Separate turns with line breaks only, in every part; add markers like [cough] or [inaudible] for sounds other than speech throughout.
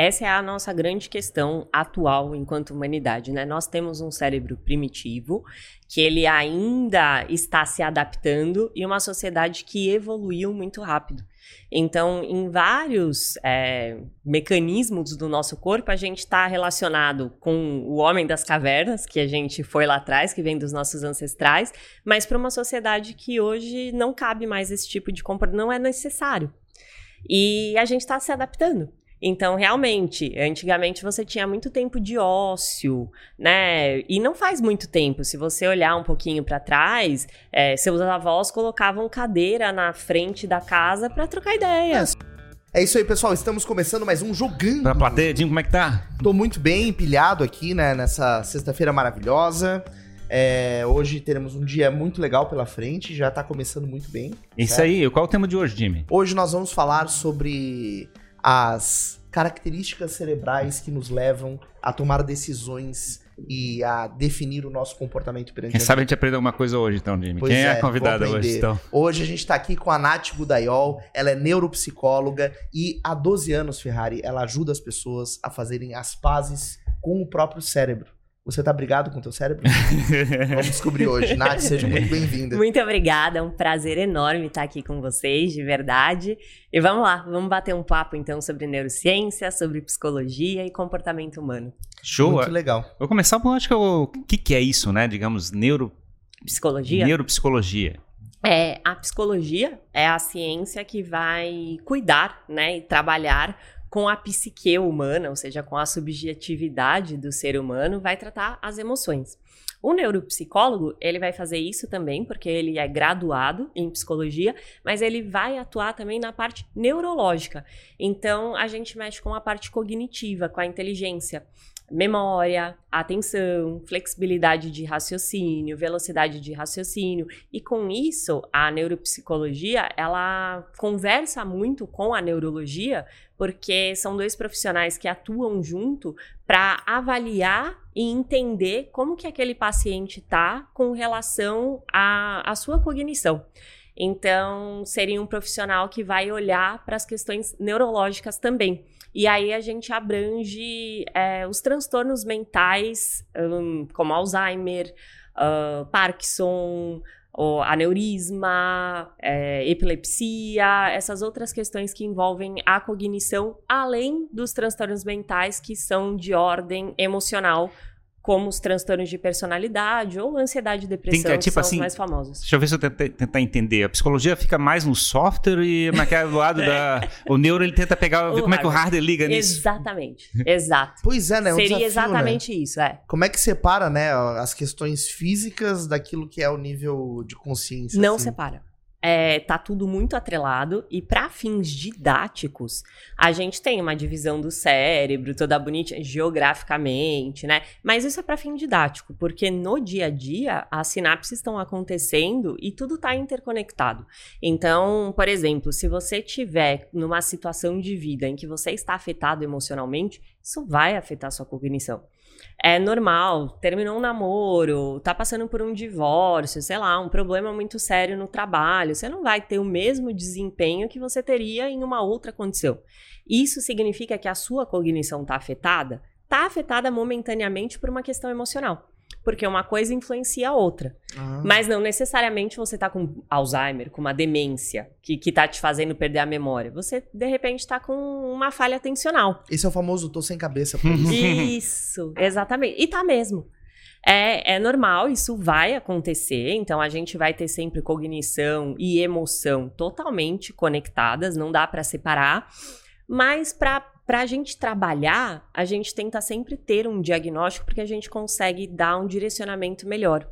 essa é a nossa grande questão atual enquanto humanidade, né? Nós temos um cérebro primitivo que ele ainda está se adaptando e uma sociedade que evoluiu muito rápido. Então, em vários é, mecanismos do nosso corpo, a gente está relacionado com o homem das cavernas, que a gente foi lá atrás, que vem dos nossos ancestrais, mas para uma sociedade que hoje não cabe mais esse tipo de comportamento, não é necessário. E a gente está se adaptando. Então, realmente, antigamente você tinha muito tempo de ócio, né? E não faz muito tempo. Se você olhar um pouquinho para trás, é, seus avós colocavam cadeira na frente da casa para trocar ideias.
É isso aí, pessoal. Estamos começando mais um jogando.
Pra plateia, Dinho, como é que tá?
Tô muito bem empilhado aqui, né? Nessa sexta-feira maravilhosa. É, hoje teremos um dia muito legal pela frente, já tá começando muito bem.
Isso certo? aí. Qual é o tema de hoje, Jimmy?
Hoje nós vamos falar sobre as características cerebrais que nos levam a tomar decisões e a definir o nosso comportamento perante
Quem a sabe a gente aprende alguma coisa hoje, então, Jimmy. Pois Quem é, é a convidada hoje, então?
Hoje a gente está aqui com a Nath Budaiol, ela é neuropsicóloga e há 12 anos, Ferrari, ela ajuda as pessoas a fazerem as pazes com o próprio cérebro. Você tá brigado com o teu cérebro? [laughs] Vamos descobrir hoje. Nath, seja muito bem-vinda.
Muito obrigada, é um prazer enorme estar aqui com vocês, de verdade. E vamos lá, vamos bater um papo então sobre neurociência, sobre psicologia e comportamento humano.
Show!
Muito legal.
Vou começar por acho que o que, que é isso, né? Digamos, neuro...
Psicologia?
Neuropsicologia.
É, a psicologia é a ciência que vai cuidar, né, e trabalhar com a psique humana, ou seja, com a subjetividade do ser humano, vai tratar as emoções. O neuropsicólogo, ele vai fazer isso também, porque ele é graduado em psicologia, mas ele vai atuar também na parte neurológica. Então, a gente mexe com a parte cognitiva, com a inteligência memória, atenção, flexibilidade de raciocínio, velocidade de raciocínio. E com isso, a neuropsicologia, ela conversa muito com a neurologia, porque são dois profissionais que atuam junto para avaliar e entender como que aquele paciente está com relação à, à sua cognição. Então, seria um profissional que vai olhar para as questões neurológicas também. E aí a gente abrange é, os transtornos mentais, um, como Alzheimer, uh, Parkinson, aneurisma, é, epilepsia, essas outras questões que envolvem a cognição, além dos transtornos mentais que são de ordem emocional, como os transtornos de personalidade ou ansiedade e depressão, Tem, é, tipo que são assim, os mais famosos.
Deixa eu ver se eu tento, tentar entender. A psicologia fica mais no software e naquele lado da... O neuro, ele tenta pegar, [laughs] ver como hardware. é que o hardware liga nisso.
Exatamente, [laughs] exato.
Pois é, né? É
um Seria
desafio,
exatamente
né?
isso, é.
Como é que separa, né, as questões físicas daquilo que é o nível de consciência?
Não
assim?
separa é, tá tudo muito atrelado e para fins didáticos a gente tem uma divisão do cérebro toda bonitinha geograficamente, né? Mas isso é para fim didático, porque no dia a dia as sinapses estão acontecendo e tudo está interconectado. Então, por exemplo, se você tiver numa situação de vida em que você está afetado emocionalmente, isso vai afetar sua cognição é normal, terminou um namoro, tá passando por um divórcio, sei lá, um problema muito sério no trabalho, você não vai ter o mesmo desempenho que você teria em uma outra condição. Isso significa que a sua cognição tá afetada? Tá afetada momentaneamente por uma questão emocional porque uma coisa influencia a outra. Ah. Mas não necessariamente você tá com Alzheimer, com uma demência que, que tá te fazendo perder a memória. Você, de repente, tá com uma falha atencional.
Esse é o famoso tô sem cabeça. [laughs] [laughs]
isso, exatamente. E tá mesmo. É, é normal, isso vai acontecer, então a gente vai ter sempre cognição e emoção totalmente conectadas, não dá para separar. Mas para para a gente trabalhar, a gente tenta sempre ter um diagnóstico porque a gente consegue dar um direcionamento melhor,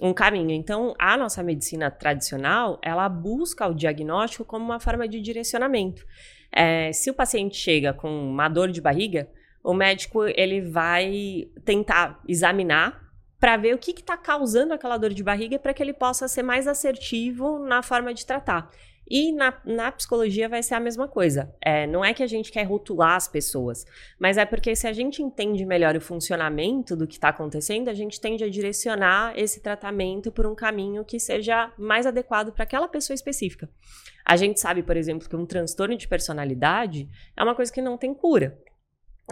um caminho. Então, a nossa medicina tradicional, ela busca o diagnóstico como uma forma de direcionamento. É, se o paciente chega com uma dor de barriga, o médico ele vai tentar examinar para ver o que está causando aquela dor de barriga para que ele possa ser mais assertivo na forma de tratar. E na, na psicologia vai ser a mesma coisa. É, não é que a gente quer rotular as pessoas, mas é porque se a gente entende melhor o funcionamento do que está acontecendo, a gente tende a direcionar esse tratamento por um caminho que seja mais adequado para aquela pessoa específica. A gente sabe, por exemplo, que um transtorno de personalidade é uma coisa que não tem cura.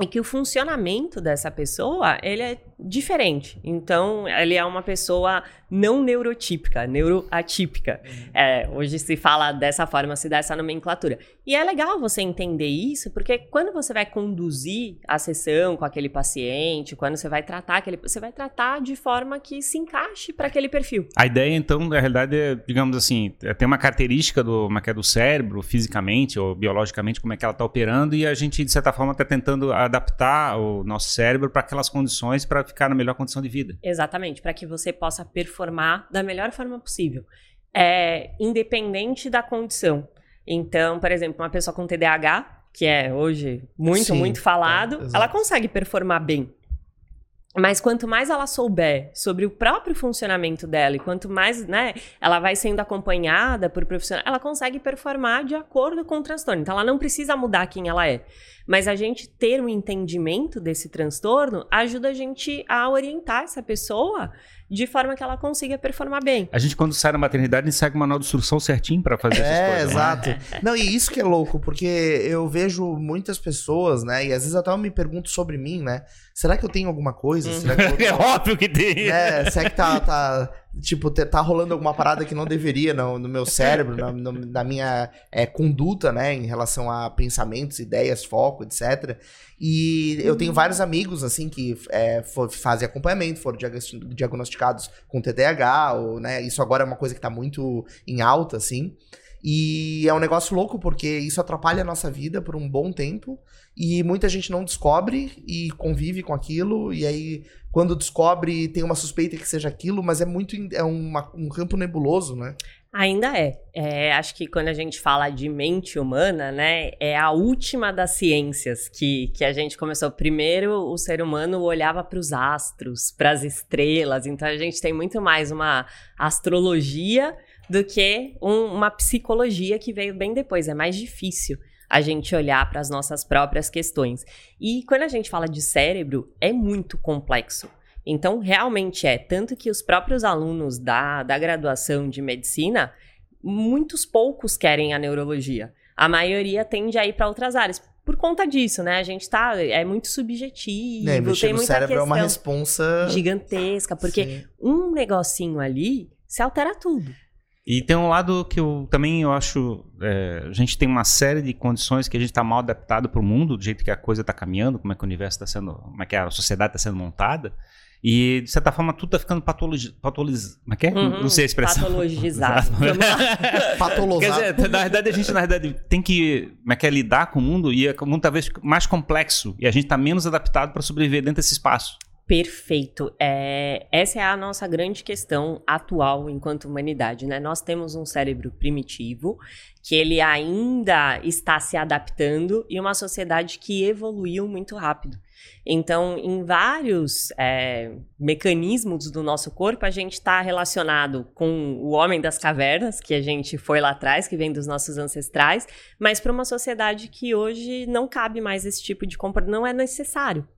E que o funcionamento dessa pessoa ele é diferente. Então, ele é uma pessoa não neurotípica, neuroatípica. Uhum. É, hoje se fala dessa forma, se dá essa nomenclatura. E é legal você entender isso, porque quando você vai conduzir a sessão com aquele paciente, quando você vai tratar aquele, você vai tratar de forma que se encaixe para aquele perfil.
A ideia, então, na realidade, é, digamos assim, é ter uma característica do, uma, é, é do cérebro, fisicamente ou biologicamente, como é que ela está operando, e a gente, de certa forma, está tentando adaptar o nosso cérebro para aquelas condições para ficar na melhor condição de vida.
Exatamente, para que você possa performar da melhor forma possível. É, independente da condição. Então, por exemplo, uma pessoa com TDAH, que é hoje muito, Sim, muito falado, é, ela consegue performar bem. Mas quanto mais ela souber sobre o próprio funcionamento dela e quanto mais, né, ela vai sendo acompanhada por profissional, ela consegue performar de acordo com o transtorno. Então ela não precisa mudar quem ela é. Mas a gente ter um entendimento desse transtorno ajuda a gente a orientar essa pessoa de forma que ela consiga performar bem.
A gente, quando sai da maternidade, segue uma manual de instrução certinho para fazer essas
é,
coisas.
É, exato. Né? [laughs] Não, e isso que é louco, porque eu vejo muitas pessoas, né? E às vezes até eu me pergunto sobre mim, né? Será que eu tenho alguma coisa?
Eu... [laughs] é óbvio que tem.
É, será que tá, tá tipo, tá rolando alguma parada que não deveria no, no meu cérebro, na, no, na minha é, conduta, né, em relação a pensamentos, ideias, foco, etc. E eu tenho vários amigos, assim, que é, for, fazem acompanhamento, foram diagnosticados com TDAH, ou, né, isso agora é uma coisa que tá muito em alta, assim. E é um negócio louco porque isso atrapalha a nossa vida por um bom tempo e muita gente não descobre e convive com aquilo e aí quando descobre tem uma suspeita que seja aquilo, mas é muito é uma, um campo nebuloso, né?
Ainda é. é. Acho que quando a gente fala de mente humana, né, é a última das ciências que, que a gente começou. Primeiro, o ser humano olhava para os astros, para as estrelas, então a gente tem muito mais uma astrologia do que um, uma psicologia que veio bem depois. É mais difícil a gente olhar para as nossas próprias questões. E quando a gente fala de cérebro, é muito complexo. Então, realmente é. Tanto que os próprios alunos da, da graduação de medicina, muitos poucos querem a neurologia. A maioria tende a ir para outras áreas. Por conta disso, né? A gente tá. É muito subjetivo. É,
tem muita cérebro é uma responsa
gigantesca. Porque Sim. um negocinho ali se altera tudo.
E tem um lado que eu também eu acho. É, a gente tem uma série de condições que a gente está mal adaptado para o mundo, do jeito que a coisa está caminhando, como é que o universo está sendo. como é que a sociedade está sendo montada. E, de certa forma, tudo está ficando patologizado. Patologiz... Como é que é?
Uhum,
Não sei a expressão.
Patologizado. [laughs] [laughs]
Patologizado.
Quer dizer, na verdade, a gente na verdade, tem que, como é que é, lidar com o mundo e é, o mundo talvez mais complexo. E a gente está menos adaptado para sobreviver dentro desse espaço.
Perfeito. É, essa é a nossa grande questão atual enquanto humanidade, né? Nós temos um cérebro primitivo que ele ainda está se adaptando e uma sociedade que evoluiu muito rápido. Então, em vários é, mecanismos do nosso corpo, a gente está relacionado com o homem das cavernas, que a gente foi lá atrás, que vem dos nossos ancestrais, mas para uma sociedade que hoje não cabe mais esse tipo de comportamento, não é necessário.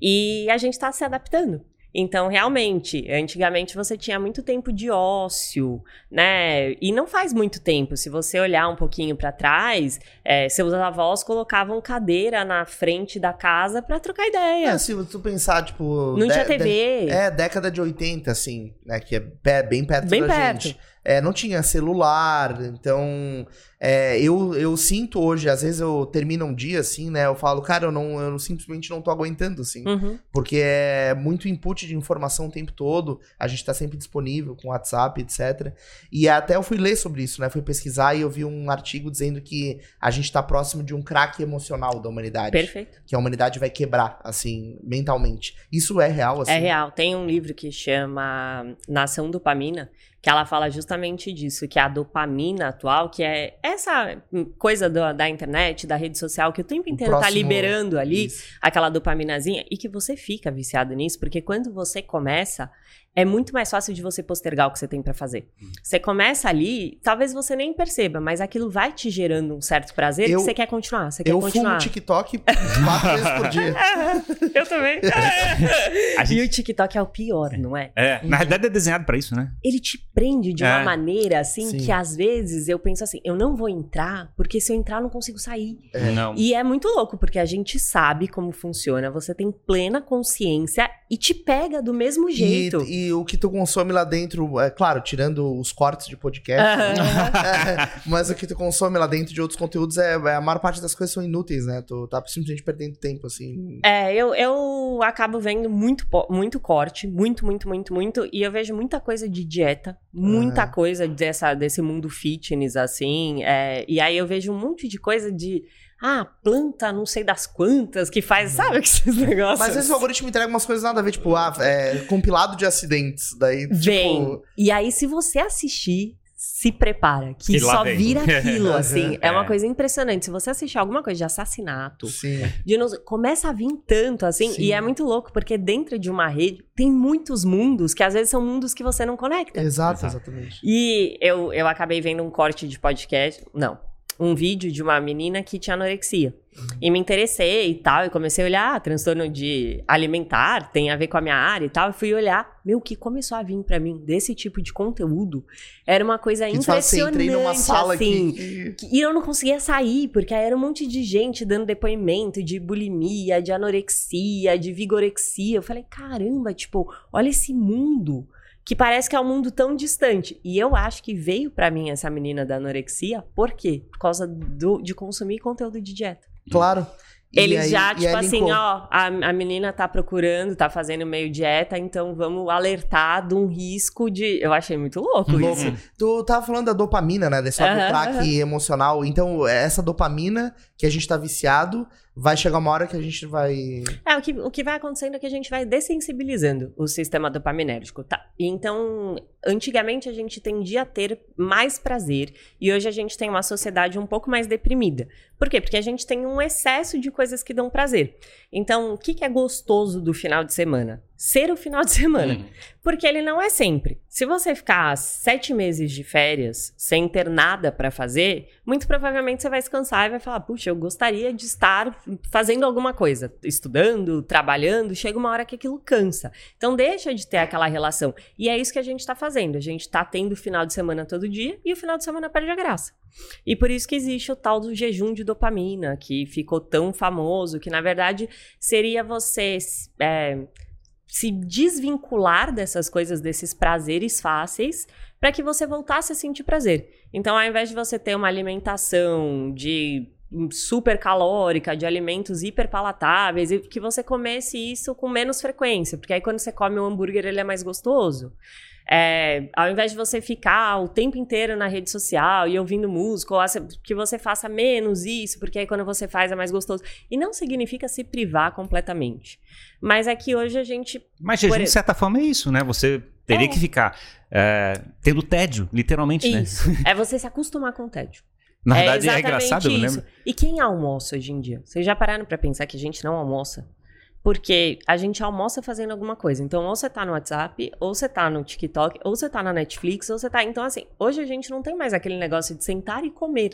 E a gente está se adaptando. Então, realmente, antigamente você tinha muito tempo de ócio, né? E não faz muito tempo. Se você olhar um pouquinho para trás, é, seus avós colocavam cadeira na frente da casa para trocar ideia.
É, se tu pensar, tipo.
Não tinha TV.
é, década de 80, assim, né? Que é bem perto
bem
da
perto.
gente. É, não tinha celular, então é, eu, eu sinto hoje, às vezes eu termino um dia assim, né? Eu falo, cara, eu, não, eu simplesmente não tô aguentando, assim.
Uhum.
Porque é muito input de informação o tempo todo, a gente tá sempre disponível com WhatsApp, etc. E até eu fui ler sobre isso, né? Fui pesquisar e eu vi um artigo dizendo que a gente tá próximo de um craque emocional da humanidade.
Perfeito.
Que a humanidade vai quebrar, assim, mentalmente. Isso é real, assim?
É real. Tem um livro que chama Nação Dopamina, que ela fala justamente disso, que a dopamina atual, que é essa coisa do, da internet, da rede social, que o tempo inteiro o tá próximo... tá liberando ali isso. aquela dopaminazinha, e que você fica viciado nisso, porque quando você começa, é muito mais fácil de você postergar o que você tem pra fazer. Você começa ali, talvez você nem perceba, mas aquilo vai te gerando um certo prazer
Eu-
que você quer continuar. Você quer
Eu
continuar.
fumo TikTok quatro vezes por dia. [laughs]
Eu também. [laughs]
A
E
gente-
o TikTok é o pior, não é?
É, na realidade é desenhado pra isso, né?
Ele te prende de uma
É.
maneira assim
Sim.
que às vezes eu penso assim, eu não vou entrar, porque se eu entrar eu não consigo sair.
Não.
E é muito louco, porque a gente sabe como funciona, você tem plena consciência e te pega do mesmo
E,
jeito.
O que tu consome lá dentro, é claro, tirando os cortes de podcast,
Aham. [laughs]
mas o que tu consome lá dentro de outros conteúdos é, é a maior parte das coisas são inúteis, né? Tu tá simplesmente perdendo tempo, assim.
É, eu, eu acabo vendo muito, muito corte, muito, muito, muito, muito, e eu vejo muita coisa de dieta, muita coisa dessa, desse mundo fitness, assim, é, e aí eu vejo um monte de coisa de, ah, planta não sei das quantas, que faz, sabe esses negócios?
Mas às vezes o algoritmo entrega umas coisas nada a ver, tipo, ah, é, compilado de acidentes. Daí,
Vem.
tipo.
E aí, se você assistir, se prepara, que só
vem.
vira aquilo, [laughs] assim. é. uma
É.
coisa impressionante. Se você assistir alguma coisa de assassinato,
Sim.
de nos- começa a vir tanto, assim,
Sim.
e é muito louco, porque dentro de uma rede tem muitos mundos que às vezes são mundos que você não conecta.
Exato,
Exato.
exatamente.
E eu, eu acabei vendo um corte de podcast, não, um vídeo de uma menina que tinha anorexia. E me interessei e tal, e comecei a olhar, ah, transtorno de alimentar, tem a ver com a minha área e tal, e fui olhar, meu, o que começou a vir pra mim desse tipo de conteúdo era uma coisa
Que assim,
impressionante,
entrei numa sala
assim.
que-
Que- E eu não conseguia sair, porque aí era um monte de gente dando depoimento de bulimia, de anorexia, de vigorexia. Eu falei, caramba, tipo, olha esse mundo que parece que é um mundo tão distante. E eu acho que veio pra mim essa menina da anorexia, por quê? Por causa do, de consumir conteúdo de dieta.
Claro. E
Eles
aí-
já, tipo assim,
linkou.
ó, a, a menina tá procurando, tá fazendo meio dieta, então vamos alertar de um risco de. Eu achei muito louco
Louco.
isso.
Tu tava falando da dopamina, né? Desse
aham.
emocional. Então, essa dopamina que a gente tá viciado, vai chegar uma hora que a gente vai.
É, o que, o que vai acontecendo é que a gente vai dessensibilizando o sistema dopaminérgico, tá? Então, antigamente a gente tendia a ter mais prazer e hoje a gente tem uma sociedade um pouco mais deprimida. Por quê? Porque a gente tem um excesso de coisas que dão prazer. Então, o que, que é gostoso do final de semana? Ser o final de [laughs] semana.
Hum.
Porque ele não é sempre. Se você ficar sete meses de férias sem ter nada pra fazer, muito provavelmente você vai se cansar e vai falar: puxa, eu gostaria de estar fazendo alguma coisa, estudando, trabalhando. Chega uma hora que aquilo cansa. Então deixa de ter aquela relação. E é isso que a gente tá fazendo. A gente tá tendo final de semana todo dia e o final de semana perde a graça. E por isso que existe o tal do jejum de dopamina, que ficou tão famoso, que na verdade seria você. é, se desvincular dessas coisas, desses prazeres fáceis, para que você voltasse a sentir prazer. Então, ao invés de você ter uma alimentação de super calórica, de alimentos hiper palatáveis, e que você comesse isso com menos frequência, porque aí quando você come um hambúrguer ele é mais gostoso. É, ao invés de você ficar o tempo inteiro na rede social e ouvindo música, ou que você faça menos isso, porque aí quando você faz é mais gostoso. E não significa se privar completamente. Mas é que hoje a gente
Mas jejum, de certa forma, é isso, né? Você teria
É.
que ficar é, tendo tédio, literalmente, né?
Isso. [laughs] É você se acostumar com o tédio.
Na verdade, é,
exatamente
engraçado, eu
isso.
lembro.
E quem almoça hoje em dia? Vocês já pararam pra pensar que a gente não almoça? Porque a gente almoça fazendo alguma coisa. Então, ou você tá no WhatsApp, ou você tá no TikTok, ou você tá na Netflix, ou você tá. Então, assim, hoje a gente não tem mais aquele negócio de sentar e comer.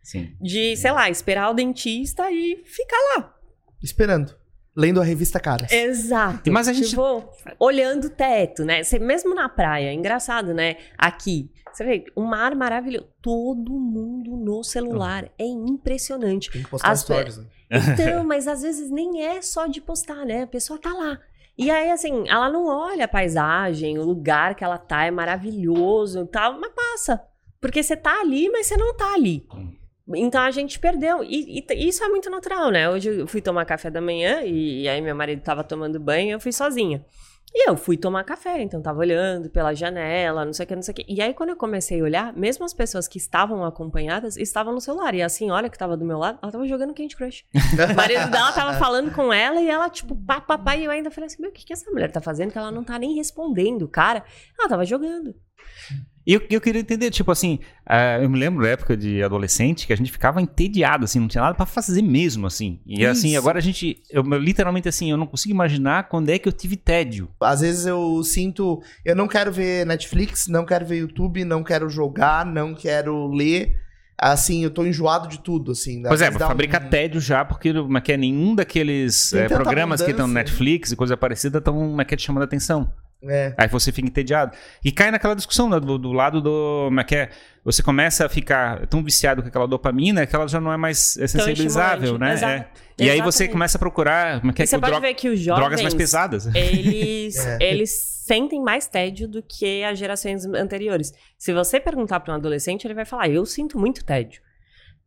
Sim.
De, sei lá, esperar o dentista e ficar lá.
Esperando. Lendo a revista Caras.
Exato.
Mas a gente-
Tipo, olhando o teto, né? Você, mesmo na praia, é engraçado, né? Aqui, você vê, um mar maravilhoso. Todo mundo no celular. É impressionante.
Tem que postar
As-
stories, né?
Então, [laughs] mas às vezes nem é só de postar, né? A pessoa tá lá. E aí, assim, ela não olha a paisagem, o lugar que ela tá é maravilhoso e tal, mas passa. Porque você tá ali, mas você não tá ali. Então a gente perdeu. E, e isso é muito natural, né? Hoje eu fui tomar café da manhã e, aí meu marido tava tomando banho e eu fui sozinha. E eu fui tomar café, então tava olhando pela janela, não sei o que, não sei o que. E aí, quando eu comecei a olhar, mesmo as pessoas que estavam acompanhadas estavam no celular. E a senhora que tava do meu lado, ela tava jogando Candy Crush. O marido dela tava falando com ela e ela, tipo, pá, pá, pá. E eu ainda falei assim: meu, o que, que essa mulher tá fazendo? Que ela não tá nem respondendo, cara. Ela tava jogando.
E eu, eu queria entender, tipo assim, uh, eu me lembro da época de adolescente que a gente ficava entediado, assim, não tinha nada pra fazer mesmo, assim. E assim,
Isso.
agora a gente, eu, literalmente assim, eu não consigo imaginar quando é que eu tive tédio.
Às vezes eu sinto, eu não quero ver Netflix, não quero ver YouTube, não quero jogar, não quero ler. Assim, eu tô enjoado de tudo, assim.
Pois
Às
é, fabrica
um-
tédio já, porque como é que é, nenhum daqueles
tanta
programas que estão no. Netflix e coisa parecida estão, é que é, te chamando a atenção.
É.
Aí você fica entediado. E cai naquela discussão né, do, do lado do. Como é que é? Você começa a ficar tão viciado com aquela dopamina que ela já não é mais é sensibilizável, né?
exato.
É. E aí você
Exatamente.
começa a procurar como é que é,
você pode
droga-
ver que os jovens,
drogas mais pesadas. [laughs]
eles,
É.
eles sentem mais tédio do que as gerações anteriores. Se você perguntar para um adolescente, ele vai falar, eu sinto muito tédio.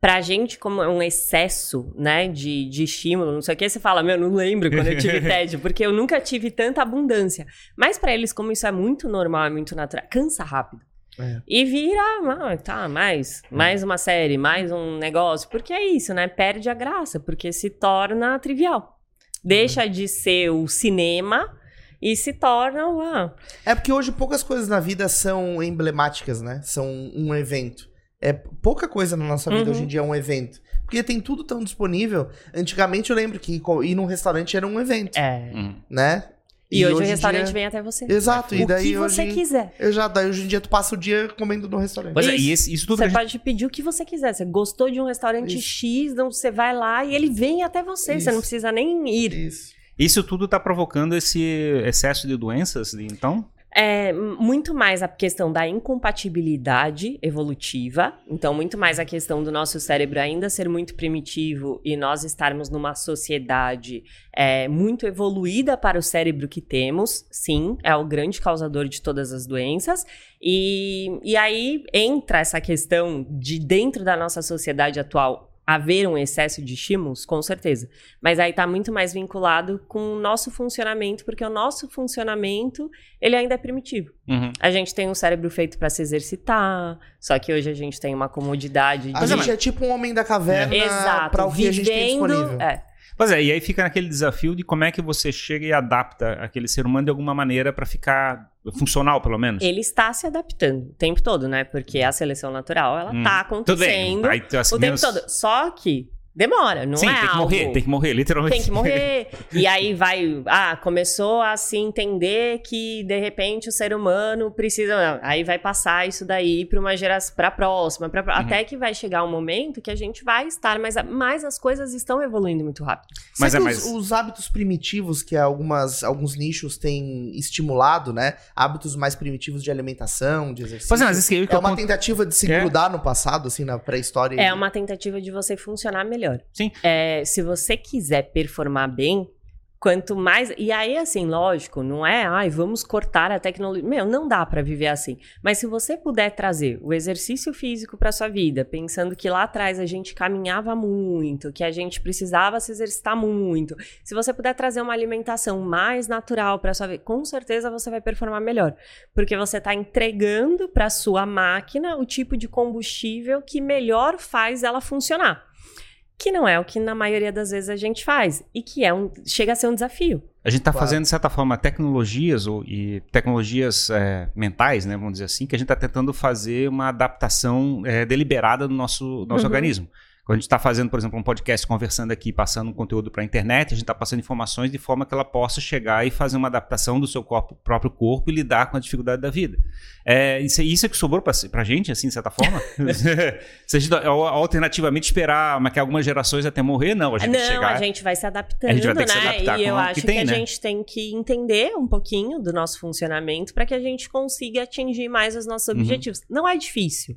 Pra gente, como é um excesso, né, de, de estímulo, não sei o que, você fala, meu, não lembro quando eu tive [laughs] tédio, porque eu nunca tive tanta abundância. Mas pra eles, como isso é muito normal, é muito natural, cansa rápido.
É.
E vira, ah, tá, mais, mais uma série, mais um negócio. Porque é isso, né? Perde a graça, porque se torna trivial. Deixa de ser o cinema e se torna o. Ah,
É porque hoje poucas coisas na vida são emblemáticas, né? São um evento. É pouca coisa na nossa vida
Uhum.
hoje em dia é um evento. Porque tem tudo tão disponível. Antigamente eu lembro que ir num restaurante era um evento,
é.
Hum.
né?
E, hoje, o
em
restaurante
dia-
vem até você.
Exato, e
o
daí
que você
hoje...
quiser.
Eu já, daí hoje em dia tu passa o dia comendo no restaurante.
Pois é,
Isso.
e esse- isso tudo
Você
a gente-
pode pedir o que você quiser. Você gostou de um restaurante
Isso.
X, não, você vai lá e ele vem até você.
Isso.
Você não precisa nem ir.
Isso.
isso tudo tá provocando esse excesso de doenças, então?
É muito mais a questão da incompatibilidade evolutiva. Então, muito mais a questão do nosso cérebro ainda ser muito primitivo e nós estarmos numa sociedade é, muito evoluída para o cérebro que temos. Sim, é o grande causador de todas as doenças. E, e aí entra essa questão de, dentro da nossa sociedade atual, haver um excesso de estímulos, com certeza. Mas aí tá muito mais vinculado com o nosso funcionamento, porque o nosso funcionamento, ele ainda é primitivo.
Uhum.
A gente tem um cérebro feito para se exercitar, só que hoje a gente tem uma comodidade de...
A gente é tipo um homem da caverna
Exato,
pra o que a gente tem
vivendo-
disponível.
é.
Pois é, e aí fica naquele desafio de como é que você chega e adapta aquele ser humano de alguma maneira para ficar funcional, pelo menos.
Ele está se adaptando o tempo todo, né? Porque a seleção natural, ela
Hum.
tá acontecendo
Aí, assim,
o tempo
menos-
todo. Só que demora, não
Sim,
é
tem que
algo...
morrer, tem que morrer, literalmente.
Tem que morrer. [laughs] e aí vai. Ah, começou a se entender que de repente o ser humano precisa. Aí vai passar isso daí para uma geração, para próxima, pra,
Uhum.
até que vai chegar um momento que a gente vai estar, mas, mas as coisas estão evoluindo muito rápido.
Mas
Será
é
que
mais-
os, os hábitos primitivos que algumas, alguns nichos têm estimulado, né? Hábitos mais primitivos de alimentação, de exercício.
Pois é, mas isso que eu, que
É uma tentativa de se
É.
grudar no passado, assim, na pré-história.
É uma tentativa de você funcionar melhor.
Sim.
É, se você quiser performar bem, quanto mais. E aí, assim, lógico, não é, ai, vamos cortar a tecnologia. Meu, não dá pra viver assim. Mas se você puder trazer o exercício físico pra sua vida, pensando que lá atrás a gente caminhava muito, que a gente precisava se exercitar muito, se você puder trazer uma alimentação mais natural pra sua vida, com certeza você vai performar melhor. Porque você tá entregando pra sua máquina o tipo de combustível que melhor faz ela funcionar que não é o que na maioria das vezes a gente faz e que é um chega a ser um desafio.
A gente está
Claro.
fazendo, de certa forma, tecnologias ou, e tecnologias é, mentais, né, vamos dizer assim, que a gente está tentando fazer uma adaptação é, deliberada no nosso, nosso
Uhum.
organismo. Quando a gente está fazendo, por exemplo, um podcast conversando aqui, passando um conteúdo para a internet, a gente está passando informações de forma que ela possa chegar e fazer uma adaptação do seu corpo, próprio corpo e lidar com a dificuldade da vida. É, isso, isso é que sobrou para a gente, assim, de certa forma? [laughs] [laughs] Se a gente, alternativamente, esperar mas que algumas gerações até morrer, não. A gente
não,
chegar...
a gente vai se adaptando,
A gente vai ter que se
né?
adaptar
e
com
eu
que
acho que,
tem,
a
né?
gente tem que entender um pouquinho do nosso funcionamento para que a gente consiga atingir mais os nossos
Uhum.
objetivos. Não é difícil,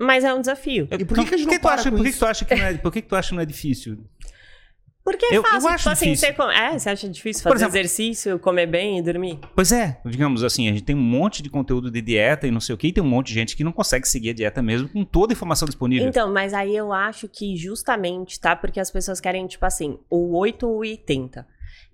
mas é um desafio.
E por que, que a gente não
tu
para
acha,
com
por que, tu acha que não é, por que, que tu acha que não é difícil?
Porque é
Eu- eu
fácil,
acho
tipo assim,
difícil.
você, é, você acha difícil fazer
exemplo-
exercício, comer bem e dormir?
Pois é, digamos assim, a gente tem um monte de conteúdo de dieta e não sei o que, e tem um monte de gente que não consegue seguir a dieta mesmo com toda a informação disponível.
Então, mas aí eu acho que justamente, tá? Porque as pessoas querem, tipo assim, o 8 ou o 80.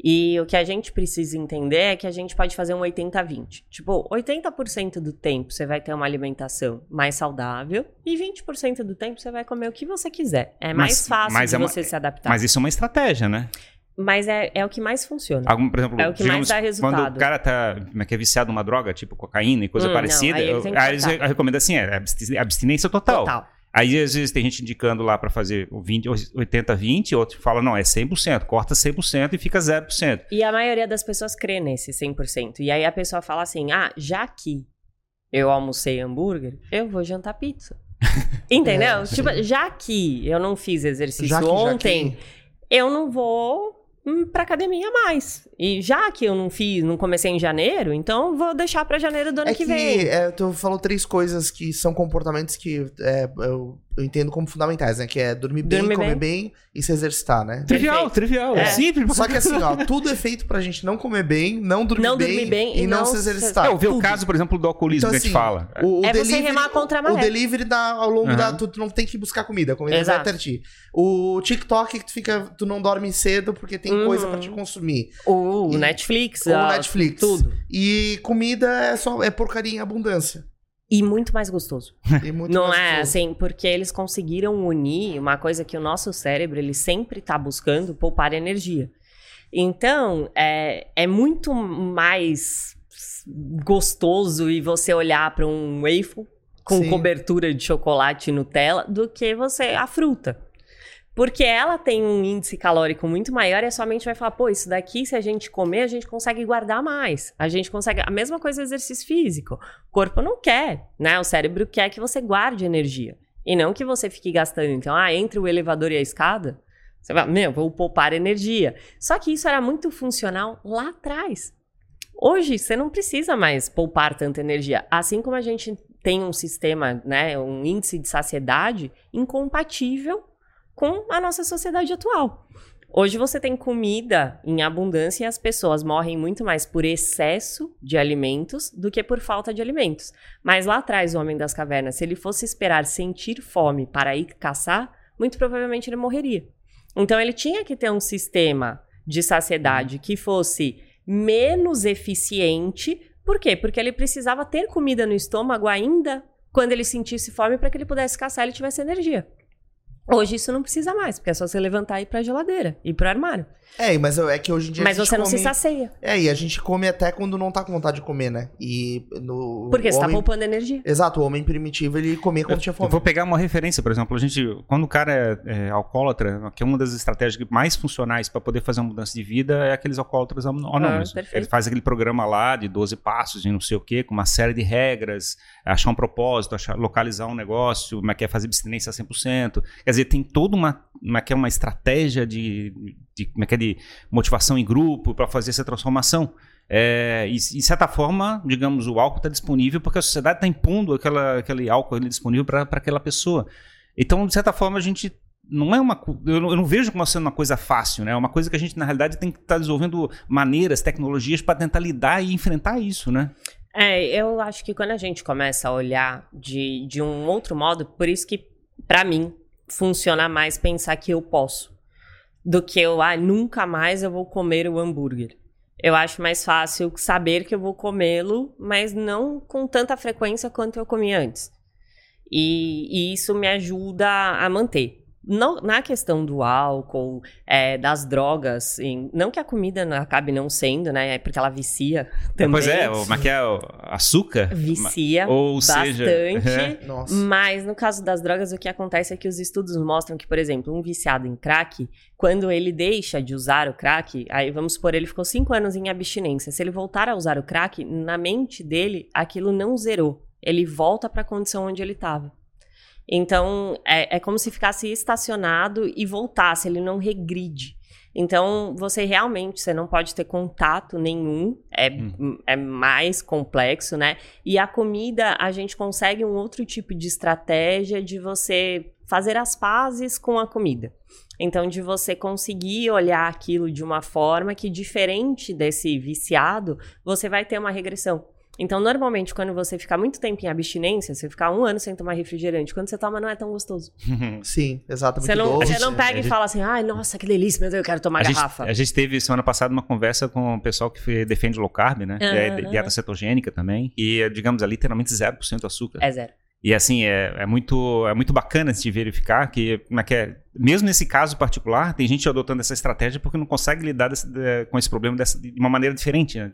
E o que a gente precisa entender é que a gente pode fazer um 80-20. Tipo, 80% do tempo você vai ter uma alimentação mais saudável e 20% do tempo você vai comer o que você quiser. É mais
Mas-
fácil
mas
de
é uma-
você se adaptar.
Mas isso é uma estratégia, né?
Mas é, é o que mais funciona.
Algum, por exemplo,
É o que mais dá resultado.
quando o cara tá, como é que é viciado numa droga, tipo cocaína e coisa
Hum,
parecida,
não, aí
eu- aí
cortar.
recomendam assim, é absti- abstinência total.
Total.
Aí às vezes tem gente indicando lá pra fazer o 20, 80 20, outro fala não, é 100%, corta 100% e fica 0%.
E a maioria das pessoas crê nesse 100%. E aí a pessoa fala assim: ah, já que eu almocei hambúrguer, eu vou jantar pizza. [laughs] Entendeu?
É,
tipo, já que eu não fiz exercício
Já que- já
ontem,
que-
eu não vou hum, pra academia mais. E já que eu não fiz, não comecei em janeiro, então vou deixar pra janeiro do ano
É
que,
que,
vem.
é, tu falou três coisas que são comportamentos que é, eu, eu entendo como fundamentais, né? Que é dormir bem,
Dormir
comer
bem.
bem e se exercitar, né?
Trivial,
Perfeito.
trivial, é simples.
Só que assim, ó, [laughs] tudo é feito pra gente não comer bem, não dormir,
Não
bem,
dormir bem
e
e
não
não
se exercitar.
É, eu vi o
tudo.
caso, por exemplo, do alcoolismo
Então,
que a gente
assim,
fala.
O, o
É você
delivery,
remar contra a
O
maré.
delivery dá, ao longo da.
Aham.
Tu, tu não tem que buscar comida, a comida vai
Exato.
até ti. O TikTok que tu fica. Tu não dorme cedo porque tem
Uhum.
coisa pra te consumir.
O
E-
Netflix,
Ou
ah,
Netflix.
tudo.
E comida é só é porcaria em abundância.
E muito mais gostoso. [laughs]
E muito
Não
mais
é
gostoso.
assim, porque eles conseguiram unir uma coisa que o nosso cérebro ele sempre tá buscando poupar energia. Então, é, é muito mais gostoso e você olhar para um waffle com
Sim.
cobertura de chocolate e Nutella do que você a fruta. Porque ela tem um índice calórico muito maior e a sua mente vai falar, pô, isso daqui, se a gente comer, a gente consegue guardar mais. A gente consegue. A mesma coisa exercício físico. O corpo não quer, né? O cérebro quer que você guarde energia. E não que você fique gastando. Então, ah, entre o elevador e a escada, você vai, meu, vou poupar energia. Só que isso era muito funcional lá atrás. Hoje, você não precisa mais poupar tanta energia. Assim como a gente tem um sistema, né, um índice de saciedade incompatível com a nossa sociedade atual. Hoje você tem comida em abundância e as pessoas morrem muito mais por excesso de alimentos do que por falta de alimentos. Mas lá atrás, o homem das cavernas, se ele fosse esperar sentir fome para ir caçar, muito provavelmente ele morreria. Então ele tinha que ter um sistema de saciedade que fosse menos eficiente. Por quê? Porque ele precisava ter comida no estômago ainda quando ele sentisse fome para que ele pudesse caçar e ele tivesse energia. Hoje isso não precisa mais, porque é só você levantar e ir pra geladeira, ir pro armário.
É, mas é que hoje em dia.
Mas
a gente
você não
come...
se sacia,
É, e a gente come até quando não tá com vontade de comer, né? E no.
porque
o
você tá
homem...
poupando energia.
Exato, o homem primitivo ele comia quando tinha
Eu
fome.
vou pegar uma referência, por exemplo, a gente, quando o cara é, é alcoólatra, que é uma das estratégias mais funcionais para poder fazer uma mudança de vida é aqueles alcoólatras anô- anônimos.
perfeito.
Ele faz aquele programa lá de 12 passos e não sei o quê, com uma série de regras, achar um propósito, achar, localizar um negócio, como é que é fazer abstinência a 100%. Quer dizer, tem toda uma, que é uma estratégia de, de, como é que é de motivação em grupo para fazer essa transformação. É, e, de certa forma, digamos, o álcool está disponível porque a sociedade está impondo aquela, aquele álcool disponível para aquela pessoa. Então, de certa forma, a gente não é uma. Eu não, eu não vejo como sendo uma coisa fácil, né? É uma coisa que a gente, na realidade, tem que estar desenvolvendo maneiras, tecnologias para tentar lidar e enfrentar isso, né?
É, eu acho que quando a gente começa a olhar de, de um outro modo, por isso que, pra mim, funciona mais pensar que eu posso. Do que eu, ah, nunca mais eu vou comer o hambúrguer. Eu acho mais fácil saber que eu vou comê-lo, mas não com tanta frequência quanto eu comia antes. E, e isso me ajuda a manter. Não- na questão do álcool, é, das drogas, em- não que a comida não- acabe não sendo, né? É porque ela vicia também.
Pois é, o, como é que é? O açúcar?
Vicia
Ou seja,
bastante.
Nossa.
Mas no caso das drogas, o que acontece é que os estudos mostram que, por exemplo, um viciado em crack, quando ele deixa de usar o crack, aí vamos supor, ele ficou cinco anos em abstinência. Se ele voltar a usar o crack, na mente dele, aquilo não zerou. Ele volta para a condição onde ele estava. Então, é, é como se ficasse estacionado e voltasse, ele não regride. Então, você realmente, você não pode ter contato nenhum, é, é mais complexo, né? E a comida, a gente consegue um outro tipo de estratégia de você fazer as pazes com a comida. Então, de você conseguir olhar aquilo de uma forma que, diferente desse viciado, você vai ter uma regressão. Então, normalmente, quando você ficar muito tempo em abstinência, você ficar um ano sem tomar refrigerante, quando você toma, não é tão gostoso. [laughs]
Sim, exato.
Você não,
doce.
você não pega
a
e
gente-
fala assim, ai, nossa, que delícia, meu Deus, eu quero tomar
A gente,
garrafa.
a gente teve semana passada uma conversa com o pessoal que fe- defende low carb, né? É, dieta cetogênica também. E, é, digamos, é literalmente 0% açúcar.
É zero.
E assim, é, é, muito, é muito bacana de verificar que, que é, mesmo nesse caso particular, tem gente adotando essa estratégia porque não consegue lidar desse, de, com esse problema dessa, de uma maneira diferente. Né?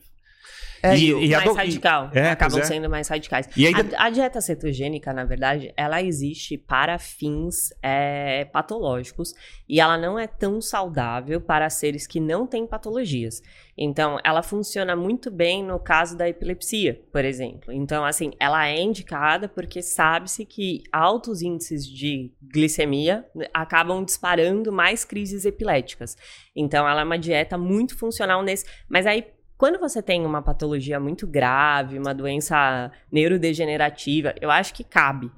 É, e, e mais radical. É, acabam é. sendo mais radicais. Aí, a, a, dieta cetogênica, na verdade, ela existe para fins é, patológicos e ela não é tão saudável para seres que não têm patologias. Então, ela funciona muito bem no caso da epilepsia, por exemplo. Então, assim, ela é indicada porque sabe-se que altos índices de glicemia acabam disparando mais crises epiléticas. Então, ela é uma dieta muito funcional nesse. Mas aí, quando você tem uma patologia muito grave, uma doença neurodegenerativa, eu acho que cabe.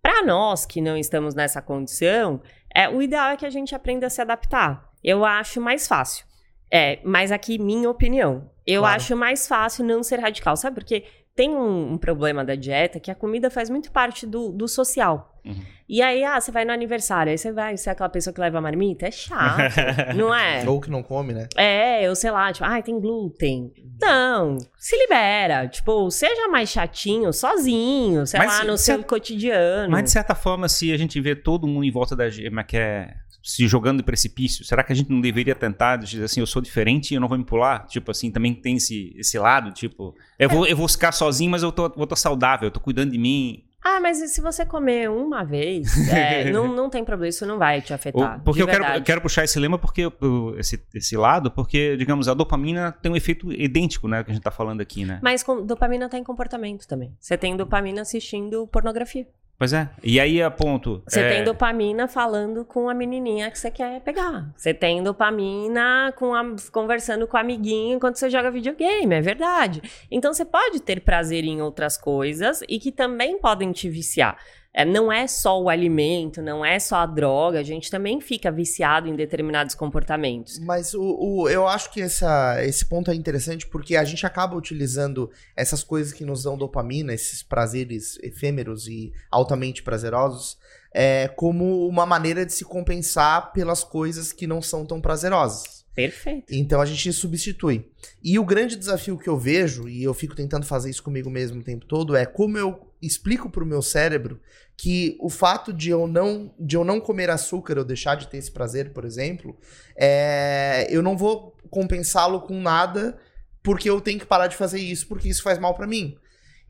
Para nós que não estamos nessa condição, é, o ideal é que a gente aprenda a se adaptar. Eu acho mais fácil. É, mas aqui, minha opinião. Eu claro. acho mais fácil não ser radical. Sabe por quê? Tem um, um, problema da dieta que a comida faz muito parte do, do social. Uhum. E aí, ah, você vai no aniversário, aí você vai ser aquela pessoa que leva a marmita, é chato, [laughs] não é?
Ou que não come, né?
É, eu sei lá, tipo, ah, tem glúten. Não, se libera, tipo, seja mais chatinho, sozinho, sei mas, lá, no seu cotidiano.
Mas de certa forma, se a gente vê todo mundo em volta da gema que é se jogando em precipício, será que a gente não deveria tentar dizer assim, eu sou diferente e eu não vou me pular? Tipo assim, também tem esse, esse lado, tipo, eu vou, eu vou ficar sozinho, mas eu tô, eu tô saudável, eu tô cuidando de mim,
ah, mas se você comer uma vez, [laughs] é, não, não tem problema, isso não vai te afetar.
Porque eu quero, eu quero, puxar esse lema, porque esse, esse lado, porque, digamos, a dopamina tem um efeito idêntico, né, que a gente tá falando aqui, né?
Mas com, dopamina tá em comportamento também. Você tem dopamina assistindo pornografia.
Pois é. E aí a ponto.
Você
é...
tem dopamina falando com a menininha que você quer pegar. Você tem dopamina com a... conversando com o amiguinho enquanto você joga videogame, é verdade. Então você pode ter prazer em outras coisas e que também podem te viciar. É, não é só o alimento, não é só a droga, a gente também fica viciado em determinados comportamentos.
Mas o, o, eu acho que essa, esse ponto é interessante porque a gente acaba utilizando essas coisas que nos dão dopamina, esses prazeres efêmeros e altamente prazerosos, é, como uma maneira de se compensar pelas coisas que não são tão prazerosas.
Perfeito.
Então a gente substitui. E o grande desafio que eu vejo, e eu fico tentando fazer isso comigo mesmo o tempo todo, é como eu explico para o meu cérebro que o fato de eu não de eu não comer açúcar, eu deixar de ter esse prazer, por exemplo, é, eu não vou compensá-lo com nada porque eu tenho que parar de fazer isso porque isso faz mal para mim.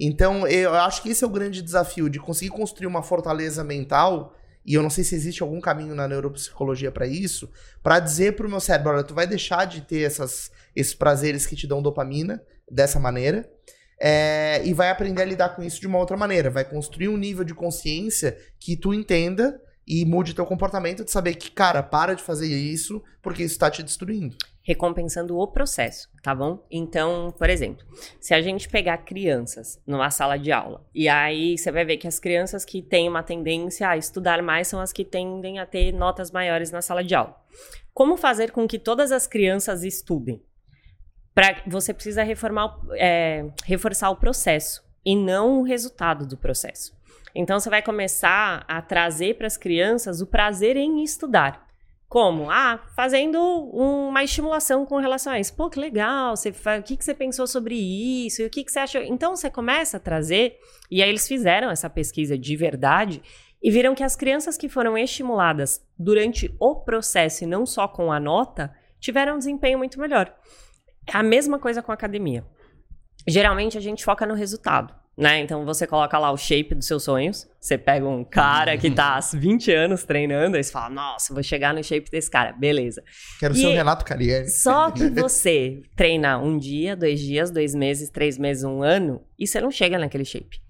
Então eu acho que esse é o grande desafio de conseguir construir uma fortaleza mental e eu não sei se existe algum caminho na neuropsicologia para isso, para dizer pro meu cérebro, olha, tu vai deixar de ter essas, esses prazeres que te dão dopamina dessa maneira, é, e vai aprender a lidar com isso de uma outra maneira. Vai construir um nível de consciência que tu entenda e mude teu comportamento de saber que, cara, para de fazer isso porque isso está te destruindo.
Recompensando o processo, tá bom? Então, por exemplo, se a gente pegar crianças numa sala de aula, e aí você vai ver que as crianças que têm uma tendência a estudar mais são as que tendem a ter notas maiores na sala de aula. Como fazer com que todas as crianças estudem? Pra, você precisa reformar, é, reforçar o processo e não o resultado do processo. Então você vai começar a trazer para as crianças o prazer em estudar. Como? Ah, fazendo uma estimulação com relação a isso. Pô, que legal, você, o que, que você pensou sobre isso? E o que, que você achou? Então você começa a trazer, e aí eles fizeram essa pesquisa de verdade e viram que as crianças que foram estimuladas durante o processo e não só com a nota, tiveram um desempenho muito melhor. É a mesma coisa com a academia. Geralmente a gente foca no resultado, né? Então você coloca lá o shape dos seus sonhos. Você pega um cara que tá há 20 anos treinando, e você fala: Nossa, vou chegar no shape desse cara. Beleza.
Quero ser o Renato Carieri.
Só que [laughs] você treina um dia, dois dias, dois meses, três meses, um ano, e você não chega naquele shape.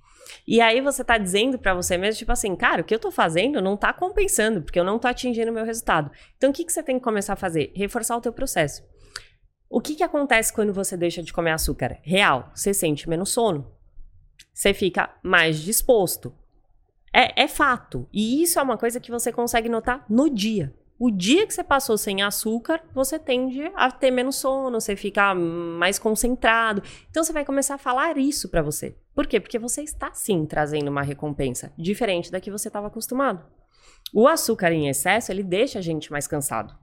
E aí você tá dizendo para você mesmo, tipo assim, cara, o que eu tô fazendo não tá compensando, porque eu não tô atingindo o meu resultado. Então o que, que você tem que começar a fazer? Reforçar o teu processo. O que, que acontece quando você deixa de comer açúcar? Real, você sente menos sono. Você fica mais disposto. É, é fato. E isso é uma coisa que você consegue notar no dia. O dia que você passou sem açúcar, você tende a ter menos sono, você fica mais concentrado. Então você vai começar a falar isso para você. Por quê? Porque você está sim trazendo uma recompensa diferente da que você estava acostumado. O açúcar em excesso, ele deixa a gente mais cansado.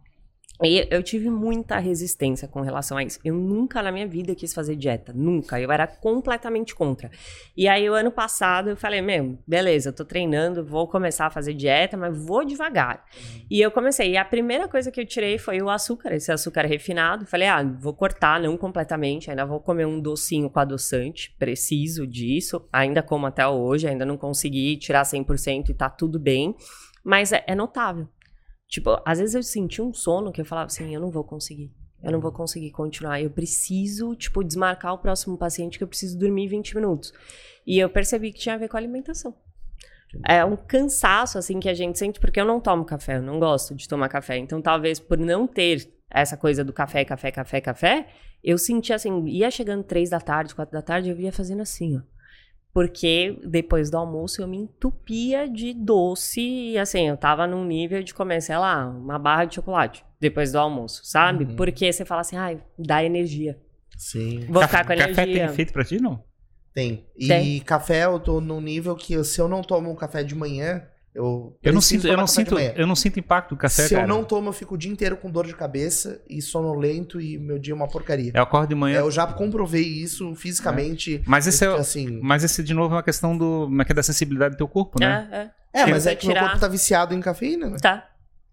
E eu tive muita resistência com relação a isso. Eu nunca na minha vida quis fazer dieta. Nunca. Eu era completamente contra. E aí, o ano passado, eu falei: Meu, beleza, eu tô treinando, vou começar a fazer dieta, mas vou devagar. Uhum. E eu comecei. E a primeira coisa que eu tirei foi o açúcar, esse açúcar refinado. Falei: Ah, vou cortar, não completamente. Ainda vou comer um docinho com adoçante. Preciso disso. Ainda como até hoje, ainda não consegui tirar 100% e tá tudo bem. Mas é, é notável. Tipo, às vezes eu senti um sono que eu falava assim, eu não vou conseguir. Eu não vou conseguir continuar. Eu preciso, tipo, desmarcar o próximo paciente que eu preciso dormir 20 minutos. E eu percebi que tinha a ver com a alimentação. É um cansaço, assim, que a gente sente, porque eu não tomo café, eu não gosto de tomar café. Então, talvez por não ter essa coisa do café, café, café, café, eu sentia assim, ia chegando três da tarde, quatro da tarde, eu ia fazendo assim, ó porque depois do almoço eu me entupia de doce e assim, eu tava num nível de comer, sei lá, uma barra de chocolate depois do almoço, sabe? Uhum. Porque você fala assim, ai, dá energia.
Sim.
Vou ficar com energia.
Café tem efeito pra ti, não?
Tem. E tem. café eu tô num nível que se eu não tomo um café de manhã, eu,
eu não sinto, eu não sinto, eu não sinto impacto do café,
Se
cara.
eu não tomo, eu fico o dia inteiro com dor de cabeça e sonolento e meu dia é uma porcaria.
Eu acordo de manhã.
É, eu já comprovei isso fisicamente.
É. Mas esse é, assim, mas esse de novo é uma questão do, é, é da sensibilidade do teu corpo,
né?
É, é. é mas é que tirar... meu corpo tá viciado em cafeína, né?
Tá.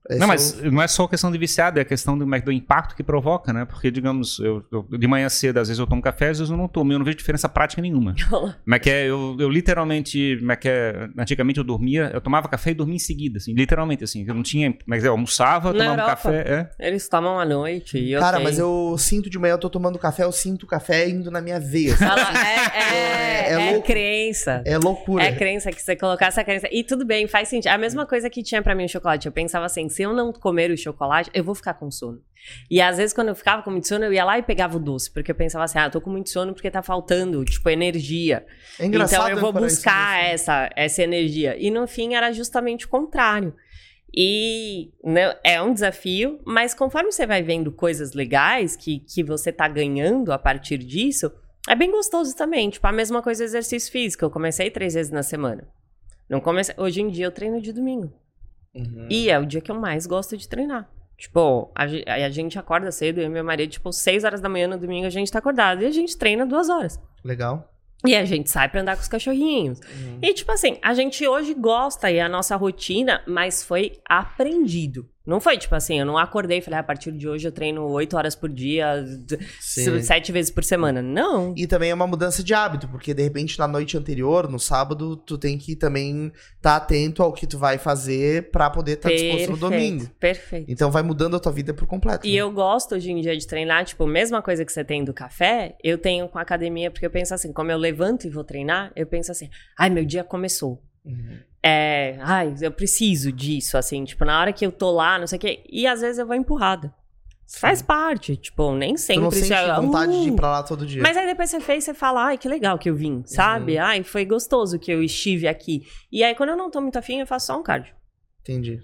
Esse não, mas é o... não é só questão de viciado, é a questão do, do impacto que provoca, né? Porque, digamos, eu, eu, de manhã cedo, às vezes eu tomo café, às vezes eu não tomo. Eu não vejo diferença prática nenhuma. [laughs] mas que é, eu, eu literalmente, mas que é, antigamente eu dormia, eu tomava café e dormia em seguida, assim, literalmente, assim. Eu não tinha, mas eu almoçava, Na tomava Europa, café.
É. Eles tomam à noite. E
Cara, mas eu sinto de manhã, eu tô tomando café, eu sinto o café indo na minha veia. Assim.
é, é, é, é crença.
É loucura.
É crença que você colocar essa crença. E tudo bem, faz sentido. A mesma coisa que tinha para mim o chocolate. Eu pensava assim, se eu não comer o chocolate, eu vou ficar com sono. E às vezes, quando eu ficava com muito sono, eu ia lá e pegava o doce, porque eu pensava assim, ah, eu tô com muito sono porque tá faltando, tipo, energia.
É engraçado
então eu vou buscar essa, essa energia. E no fim era justamente o contrário. E né, é um desafio, mas conforme você vai vendo coisas legais que, que você tá ganhando a partir disso, é bem gostoso também. Tipo, a mesma coisa exercício físico. Eu comecei três vezes na semana. Não comecei... Hoje em dia eu treino de domingo. Uhum. E é o dia que eu mais gosto de treinar. Tipo, a, a, gente acorda cedo, eu e meu marido, tipo, 6 horas da manhã no domingo a gente tá acordado e a gente treina duas horas.
Legal.
E a gente sai pra andar com os cachorrinhos. Uhum. E, tipo assim, a gente hoje gosta e é a nossa rotina, mas foi aprendido. Não foi tipo assim, eu não acordei e falei, ah, a partir de hoje eu treino oito horas por dia, Sim. sete vezes por semana. Não.
E também é uma mudança de hábito, porque de repente na noite anterior, no sábado, tu tem que também estar tá atento ao que tu vai fazer para poder estar tá disposto no domingo.
Perfeito.
Então vai mudando a tua vida por completo.
E né? eu gosto hoje em dia de treinar, tipo, mesma coisa que você tem do café, eu tenho com a academia, porque eu penso assim, como eu levanto e vou treinar, eu penso assim, ai, meu dia começou. Uhum. É, ai, eu preciso disso, assim, tipo, na hora que eu tô lá, não sei o quê. E às vezes eu vou empurrada. Sim. Faz parte, tipo, nem sempre. Tu
não sente
você,
vontade uh, de ir pra lá todo dia.
Mas aí depois você fez, você fala, ai, que legal que eu vim, sabe? Uhum. Ai, foi gostoso que eu estive aqui. E aí, quando eu não tô muito afim, eu faço só um cardio.
Entendi.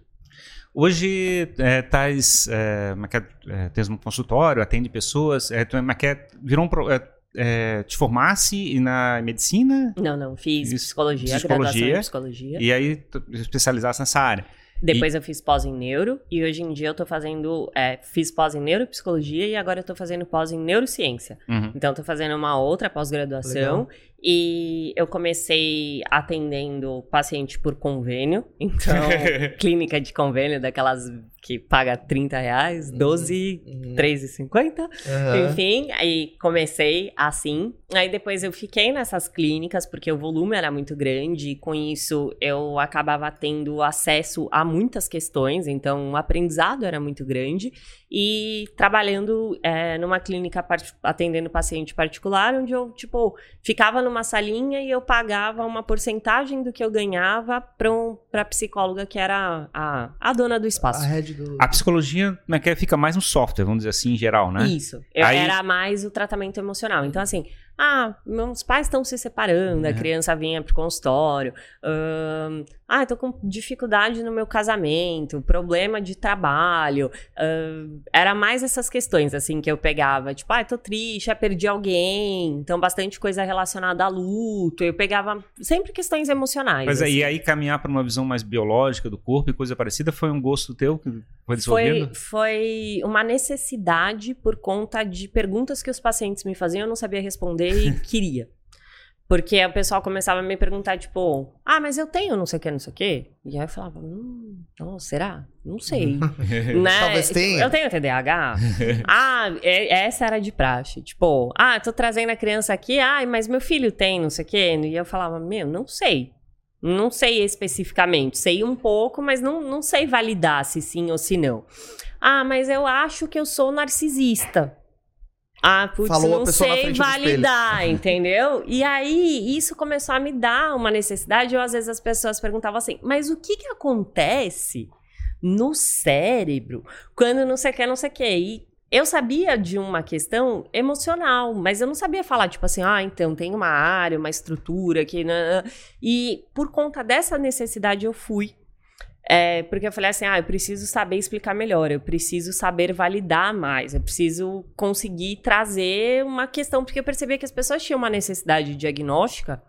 Hoje, é, tais, é, é, é, tens um consultório, atende pessoas, é, tu, é, virou um, é, é, te formasse na medicina?
Não, não. Fiz psicologia, psicologia, em psicologia.
E aí especializasse nessa área.
Depois e... eu fiz pós em neuro e hoje em dia eu tô fazendo. É, fiz pós em neuropsicologia e agora eu tô fazendo pós em neurociência. Uhum. Então eu tô fazendo uma outra pós-graduação e eu comecei atendendo paciente por convênio. [laughs] Então, [laughs] clínica de convênio, daquelas que paga 30 reais, 12, uhum. 3,50. Uhum. Enfim, aí comecei assim. Aí depois eu fiquei nessas clínicas, porque o volume era muito grande, e com isso eu acabava tendo acesso a muitas questões, então o aprendizado era muito grande. E trabalhando é, numa clínica atendendo paciente particular, onde eu, tipo, ficava numa salinha e eu pagava uma porcentagem do que eu ganhava para um, a psicóloga que era a, a dona do espaço.
A head do...
A psicologia né, fica mais no software, vamos dizer assim, em geral, né?
Isso. Eu Aí... Era mais o tratamento emocional. Então, assim, Ah, meus pais estão se separando, a
É.
criança vinha pro consultório. ah, tô com dificuldade no meu casamento, problema de trabalho. era mais essas questões, assim, que eu pegava. Tipo, ah, tô triste, perdi alguém. Então, bastante coisa relacionada a luto. Eu pegava sempre questões emocionais.
Mas aí,
assim.
aí caminhar para uma visão mais biológica do corpo e coisa parecida foi um gosto teu que foi desenvolvendo?
Foi, foi uma necessidade por conta de perguntas que os pacientes me faziam, eu não sabia responder e queria. Porque o pessoal começava a me perguntar, tipo, ah, mas eu tenho não sei o que, não sei o que. E aí eu falava, hum, não, será? Não sei. [laughs] né?
Talvez tenha.
Eu tenho TDAH? [laughs] ah, é- essa era de praxe. Tipo, ah, tô trazendo a criança aqui, ah, mas meu filho tem não sei o quê. E eu falava, meu, não sei. Não sei especificamente. Sei um pouco, mas não, não sei validar se sim ou se não. Ah, mas eu acho que eu sou narcisista. Ah, putz,
Falou
não sei validar, entendeu? E aí, isso começou a me dar uma necessidade. Ou às vezes as pessoas perguntavam assim, mas o que que acontece no cérebro quando não sei o que, não sei o que? E eu sabia de uma questão emocional, mas eu não sabia falar, tipo assim, ah, então tem uma área, uma estrutura que. né. E por conta dessa necessidade eu fui. É, porque eu falei assim, ah, eu preciso saber explicar melhor, eu preciso saber validar mais, eu preciso conseguir trazer uma questão, porque eu percebia que as pessoas tinham uma necessidade diagnóstica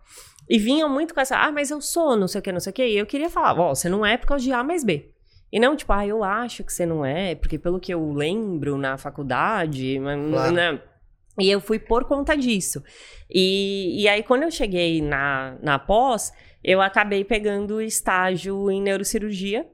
e vinham muito com essa, ah, mas eu sou, não sei o que, não sei o que, e eu queria falar, ó, você não é por causa de A mais B. E não, tipo, ah, eu acho que você não é, porque pelo que eu lembro na faculdade,
Claro.
né? E eu fui por conta disso. E, e aí, quando eu cheguei na, na pós, eu acabei pegando estágio em neurocirurgia.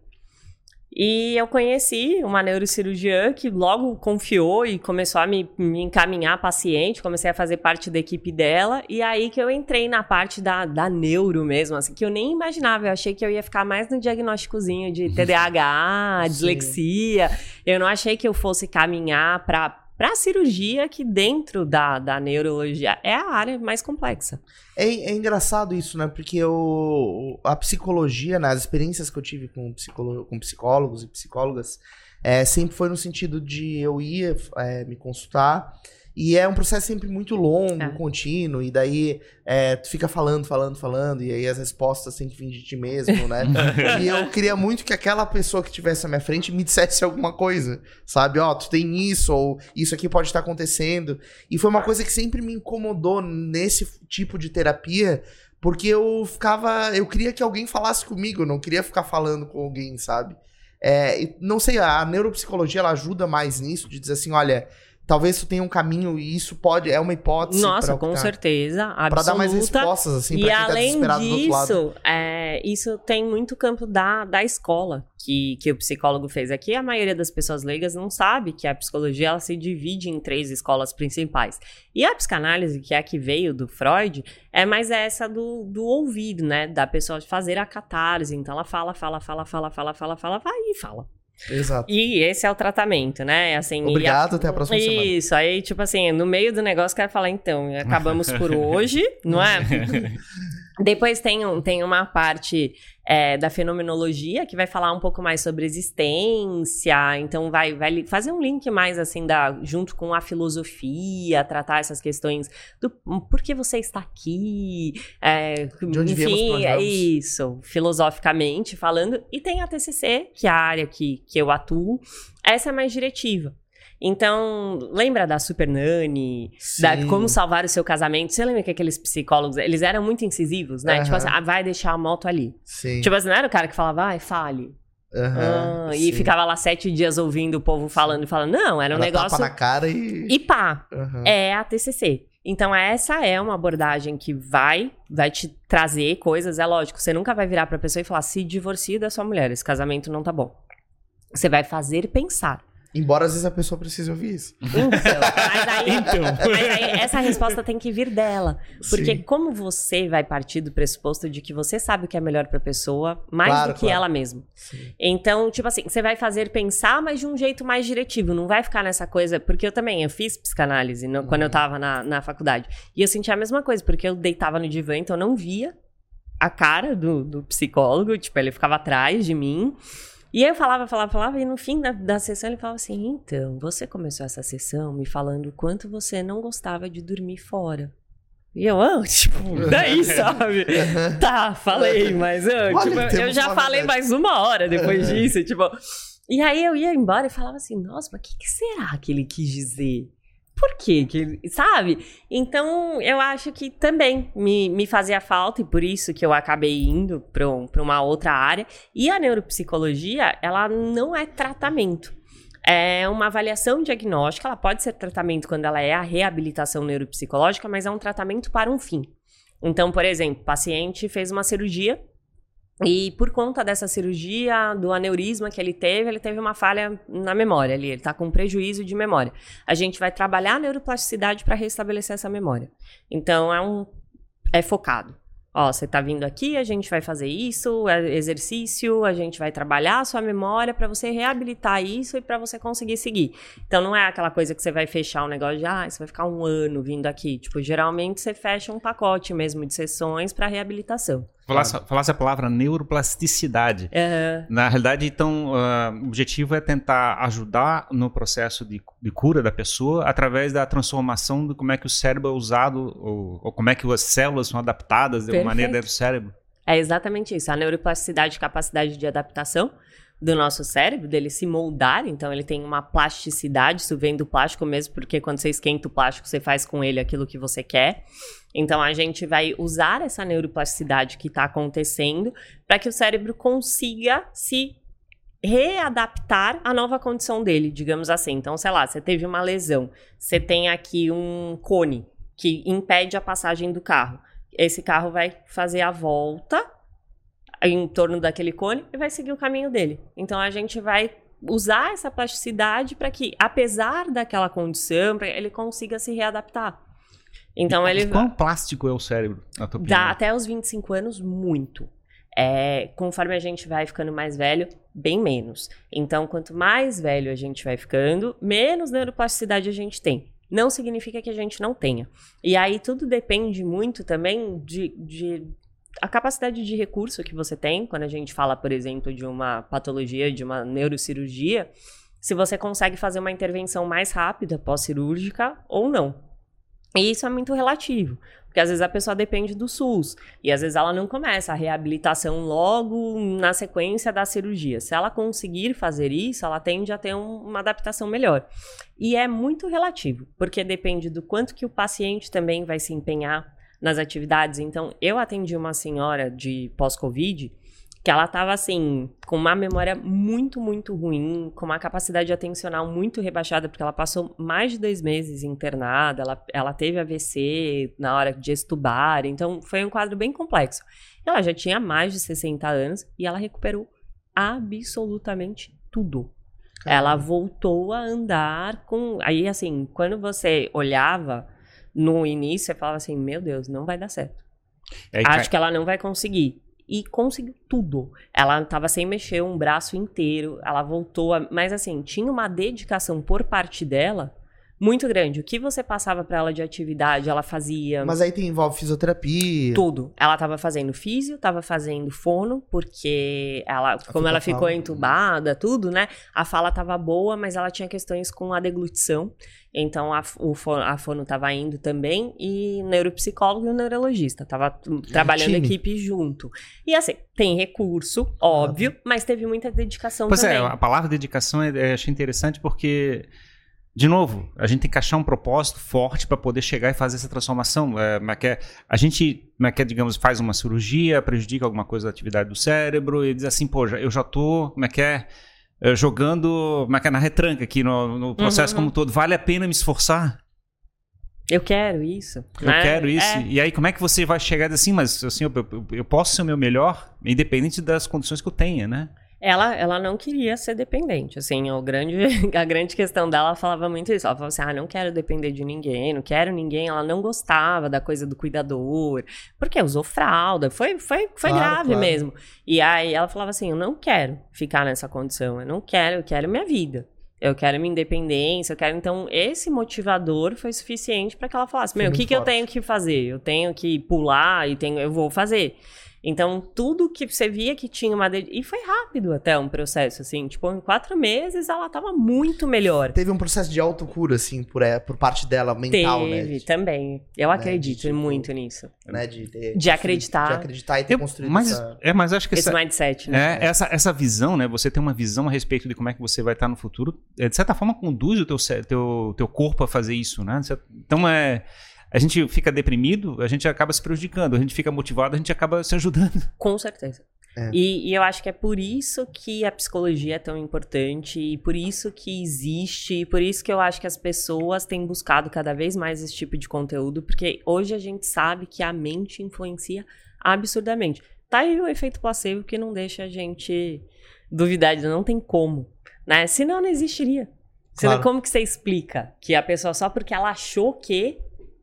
E eu conheci uma neurocirurgiã que logo confiou e começou a me, me encaminhar paciente, comecei a fazer parte da equipe dela, e aí que eu entrei na parte da, da neuro mesmo, assim, que eu nem imaginava, eu achei que eu ia ficar mais no diagnósticozinho de TDAH, dislexia, eu não achei que eu fosse caminhar para para cirurgia que dentro da, da neurologia é a área mais complexa.
É, é engraçado isso, né? Porque o, a psicologia, né? as experiências que eu tive com, com psicólogos e psicólogas, é, sempre foi no sentido de eu ir é, me consultar. E é um processo sempre muito longo,
É.
contínuo, e daí é, tu fica falando, falando, falando, e aí as respostas têm que vir de ti mesmo, né? [laughs] e eu queria muito que aquela pessoa que estivesse à minha frente me dissesse alguma coisa, sabe? Ó, tu tem isso, ou isso aqui pode estar acontecendo. E foi uma coisa que sempre me incomodou nesse tipo de terapia, porque eu ficava. Eu queria que alguém falasse comigo, eu não queria ficar falando com alguém, sabe? É, e não sei, a neuropsicologia ela ajuda mais nisso, de dizer assim, olha, talvez tu tenha um caminho e isso pode, é uma hipótese.
Nossa, com certeza, absoluta.
dar mais respostas, assim, pra quem tá
além
desesperado do outro lado.
disso, é, isso tem muito campo da, da escola que, que o psicólogo fez aqui. A maioria das pessoas leigas não sabe que a psicologia ela se divide em três escolas principais. E a psicanálise, que é a que veio do Freud, é mais essa do, do ouvir, né? Da pessoa fazer a catarse. Então ela fala, fala, fala, fala, fala, fala, fala, vai e fala.
Exato.
E esse é o tratamento, né? Assim, e a-
Obrigado, até a próxima semana.
Isso, aí, tipo assim, no meio do negócio, o cara fala, então, [laughs] acabamos por hoje, não é? [laughs] Depois tem, um, tem uma parte é, da fenomenologia que vai falar um pouco mais sobre existência, então vai, vai fazer um link mais assim da, junto com a filosofia, tratar essas questões do por que você está aqui, é,
De onde
enfim, é isso, filosoficamente falando. E tem a TCC, que é a área que, que eu atuo, essa é mais diretiva. Então, lembra da Super Nani, da como salvar o seu casamento? Você lembra que aqueles psicólogos, eles eram muito incisivos, né?
Aham.
Tipo assim, ah, vai deixar a moto ali.
Sim.
Tipo assim, não era o cara que falava, vai, fale.
Aham,
Ah, e ficava lá sete dias ouvindo o povo falando e falando. Não, era um
Ela
negócio.
tapa na cara e...
E pá,
Aham.
é a TCC. Então, essa é uma abordagem que vai, vai te trazer coisas. É lógico, você nunca vai virar pra pessoa e falar: se divorcie da sua mulher, esse casamento não tá bom. Você vai fazer pensar.
Embora às vezes a pessoa precise ouvir isso. [laughs]
Então, mas aí,
Então.
mas aí essa resposta tem que vir dela. Porque
Sim.
como você vai partir do pressuposto de que você sabe o que é melhor pra pessoa, mais
Claro,
do que
claro.
ela mesma.
Sim.
Então, tipo assim, você vai fazer pensar, mas de um jeito mais diretivo. Não vai ficar nessa coisa. Porque eu também, eu fiz psicanálise no- quando eu tava na, na faculdade. E eu sentia a mesma coisa, porque eu deitava no divã, então eu não via a cara do, do psicólogo. Tipo, ele ficava atrás de mim. E aí eu falava, falava, falava, e no fim da, da sessão ele falava assim: então, você começou essa sessão me falando o quanto você não gostava de dormir fora. E eu, ah, [laughs] tipo, daí, [laughs] sabe? tá, falei, mas ah, tipo, eu já falei mais uma hora depois disso, tipo. E aí eu ia embora e falava assim, nossa, mas o que, que será que ele quis dizer? Por quê? que sabe? Então, eu acho que também me, me fazia falta, e por isso que eu acabei indo para uma outra área. E a neuropsicologia, ela não é tratamento. É uma avaliação diagnóstica, ela pode ser tratamento quando ela é a reabilitação neuropsicológica, mas é um tratamento para um fim. Então, por exemplo, o paciente fez uma cirurgia e por conta dessa cirurgia, do aneurisma que ele teve, ele teve uma falha na memória ali, ele tá com um prejuízo de memória. A gente vai trabalhar a neuroplasticidade para restabelecer essa memória. Então é um é focado. Ó, você tá vindo aqui, a gente vai fazer isso, é exercício, a gente vai trabalhar a sua memória para você reabilitar isso e para você conseguir seguir. Então não é aquela coisa que você vai fechar um negócio de, ah, você vai ficar um ano vindo aqui. Tipo, geralmente você fecha um pacote mesmo de sessões para reabilitação.
Falasse, falasse a palavra neuroplasticidade.
É,
Na realidade, então, ah, o objetivo é tentar ajudar no processo de, de cura da pessoa através da transformação de como é que o cérebro é usado, ou, ou como é que as células são adaptadas de uma maneira dentro do cérebro.
É exatamente isso. A neuroplasticidade, capacidade de adaptação do nosso cérebro, dele se moldar. Então, ele tem uma plasticidade. Isso vem do plástico mesmo, porque quando você esquenta o plástico, você faz com ele aquilo que você quer. Então, a gente vai usar essa neuroplasticidade que está acontecendo para que o cérebro consiga se readaptar à nova condição dele, digamos assim. Então, sei lá, você teve uma lesão, você tem aqui um cone que impede a passagem do carro. Esse carro vai fazer a volta em torno daquele cone e vai seguir o caminho dele. Então a gente vai usar essa plasticidade para que, apesar daquela condição, ele consiga se readaptar. Então ele
Quão plástico é o cérebro, na tua opinião?
dá até os 25 anos muito. É, conforme a gente vai ficando mais velho, bem menos. Então, quanto mais velho a gente vai ficando, menos neuroplasticidade a gente tem. Não significa que a gente não tenha. E aí tudo depende muito também de, de a capacidade de recurso que você tem. Quando a gente fala, por exemplo, de uma patologia, de uma neurocirurgia, se você consegue fazer uma intervenção mais rápida, pós-cirúrgica ou não. E isso é muito relativo. Porque às vezes a pessoa depende do SUS. E às vezes ela não começa a reabilitação logo na sequência da cirurgia. Se ela conseguir fazer isso, ela tende a ter um- uma adaptação melhor. E é muito relativo, porque depende do quanto que o paciente também vai se empenhar nas atividades. Então, eu atendi uma senhora de pós-Covid que ela estava assim, com uma memória muito, muito ruim, com uma capacidade atencional muito rebaixada, porque ela passou mais de dois meses internada, ela, ela teve AVC na hora de estubar, então foi um quadro bem complexo. Ela já tinha mais de 60 anos e ela recuperou absolutamente tudo. Ela voltou a andar com. Aí, assim, quando você olhava no início, você falava assim: Meu Deus, não vai dar certo.
Aí
Acho
cai-
que ela não vai conseguir. E conseguiu tudo. Ela tava sem mexer um braço inteiro. Ela voltou. A... Mas assim, tinha uma dedicação por parte dela muito grande. O que você passava pra ela de atividade, ela fazia.
Mas aí tem, envolve fisioterapia.
Tudo. Ela tava fazendo físio, tava fazendo fono, porque ela, como ela ficou
fala.
entubada, tudo, né? A fala tava boa, mas ela tinha questões com a deglutição. Então a, o fono, a fono tava indo também, e o neuropsicólogo e o neurologista. Tava t- trabalhando
time.
equipe junto. E assim, tem recurso, óbvio, mas teve muita dedicação
Pois
também.
é, a palavra dedicação é, é, achei interessante porque, de novo, a gente tem que achar um propósito forte para poder chegar e fazer essa transformação. É, que é- a gente, que é, digamos, faz uma cirurgia, prejudica alguma coisa da atividade do cérebro e diz assim, pô, eu já tô, como é que é, é, jogando, é que é, na retranca aqui no, no processo
Uhum.
como um todo. Vale a pena me esforçar?
Eu quero isso.
Eu
né?
quero isso.
É.
E aí, como é que você vai chegar e dizer assim, mas assim, eu, eu- eu posso ser o meu melhor, independente das condições que eu tenha, né?
Ela, ela não queria ser dependente, assim, o grande, [laughs] a grande questão dela ela falava muito isso, ela falava assim, ah, não quero depender de ninguém, não quero ninguém, ela não gostava da coisa do cuidador, porque usou fralda, foi, foi, foi
Claro,
grave
claro.
mesmo, e aí ela falava assim, eu não quero ficar nessa condição, eu não quero, eu quero minha vida, eu quero minha independência, eu quero, então, esse motivador foi suficiente para que ela falasse, meu, o que que eu tenho que fazer? Eu tenho que pular e tenho, eu vou fazer. Então, tudo que você via que tinha uma. E foi rápido até um processo, assim. Tipo, em quatro meses ela tava muito melhor.
Teve um processo de autocura, assim, por, é, por parte dela, mental,
Teve,
né?
Teve, também. Eu
né,
acredito
de, tipo,
muito nisso.
Né? De, de,
de acreditar.
De acreditar e ter
Eu-
construído
mas,
essa...
é, mas acho que
Esse
essa,
mindset, né?
é, essa, essa visão, né? Você tem uma visão a respeito de como é que você vai estar no futuro, é, de certa forma conduz o teu, teu, teu corpo a fazer isso, né? Então é. A gente fica deprimido, a gente acaba se prejudicando. A gente fica motivado, a gente acaba se ajudando. [laughs]
Com certeza.
É.
E, e eu acho que é por isso que a psicologia é tão importante, e por isso que existe, e por isso que eu acho que as pessoas têm buscado cada vez mais esse tipo de conteúdo, porque hoje a gente sabe que a mente influencia absurdamente. Tá aí o efeito placebo que não deixa a gente duvidar, de não tem como, né? Senão não existiria. Senão,
Claro.
como que você explica que a pessoa, só porque ela achou que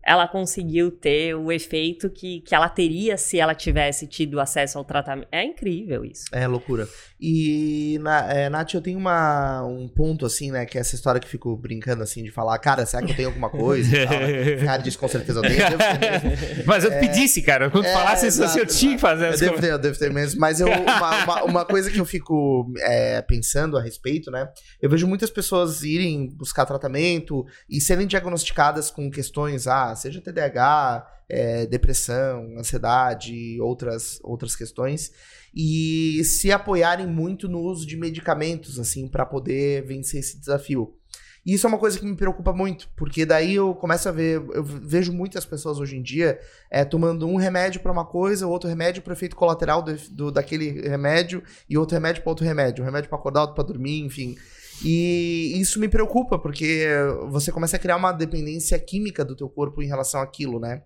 ela conseguiu ter o efeito que, que ela teria se ela tivesse tido acesso ao tratamento. É incrível isso.
É loucura. E, na, é, Nath, eu tenho uma, um ponto, assim, né? Que é essa história que eu fico brincando, assim, de falar, cara, será que eu tenho alguma coisa? e tal, né? [laughs] Ferrari disse, com certeza eu tenho. eu devo ter mesmo. [laughs]
Mas eu pedisse, cara, quando
É,
falasse isso assim, eu tinha que fazer
Eu
essa
devo
coisa.
ter, eu devo ter mesmo. Mas eu, [laughs] uma, uma, uma coisa que eu fico é, pensando a respeito, né? Eu vejo muitas pessoas irem buscar tratamento e serem diagnosticadas com questões, ah, seja TDAH, é, depressão, ansiedade, outras, outras questões, e se apoiarem muito no uso de medicamentos, assim, para poder vencer esse desafio. E isso é uma coisa que me preocupa muito, porque daí eu começo a ver, eu vejo muitas pessoas hoje em dia é, tomando um remédio para uma coisa, outro remédio para efeito colateral do, do- daquele remédio e outro remédio para outro remédio, um remédio para acordar, outro para dormir, enfim. E isso me preocupa, porque você começa a criar uma dependência química do teu corpo em relação àquilo, né?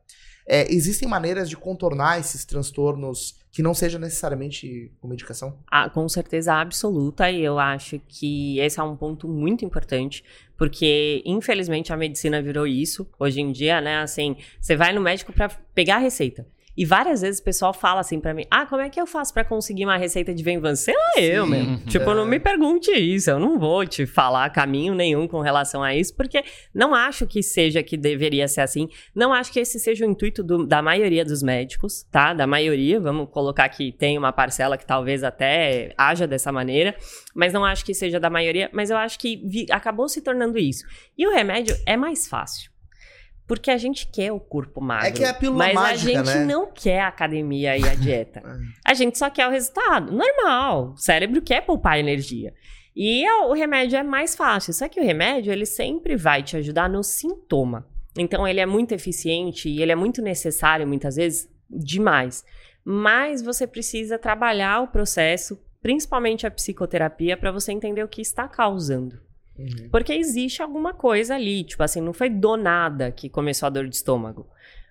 É, existem maneiras de contornar esses transtornos que não seja necessariamente com medicação?
Ah, com certeza absoluta, e eu acho que esse é um ponto muito importante, porque infelizmente a medicina virou isso hoje em dia, né? Assim, você vai no médico pra pegar a receita. E várias vezes o pessoal fala assim pra mim: Ah, como é que eu faço pra conseguir uma receita de Venvanse? Sei lá eu,
Sim,
meu. [laughs] Tipo,
é.
não me pergunte isso, eu não vou te falar caminho nenhum com relação a isso, porque não acho que seja que deveria ser assim. Não acho que esse seja o intuito do- da maioria dos médicos, tá? Da maioria, vamos colocar que tem uma parcela que talvez até haja dessa maneira, mas não acho que seja da maioria, mas eu acho que vi- acabou se tornando isso. E o remédio é mais fácil. Porque a gente quer o corpo magro.
É que é a pílula
mas
mágica,
a gente
né?
não quer a academia e a [laughs] dieta. A gente só quer o resultado. Normal. O cérebro quer poupar energia. E a- o remédio é mais fácil. Só que o remédio, ele sempre vai te ajudar no sintoma. Então, ele é muito eficiente e ele é muito necessário, muitas vezes, demais. Mas você precisa trabalhar o processo, principalmente a psicoterapia, para você entender o que está causando.
Uhum.
Porque existe alguma coisa ali, tipo assim, não foi do nada que começou a dor de estômago.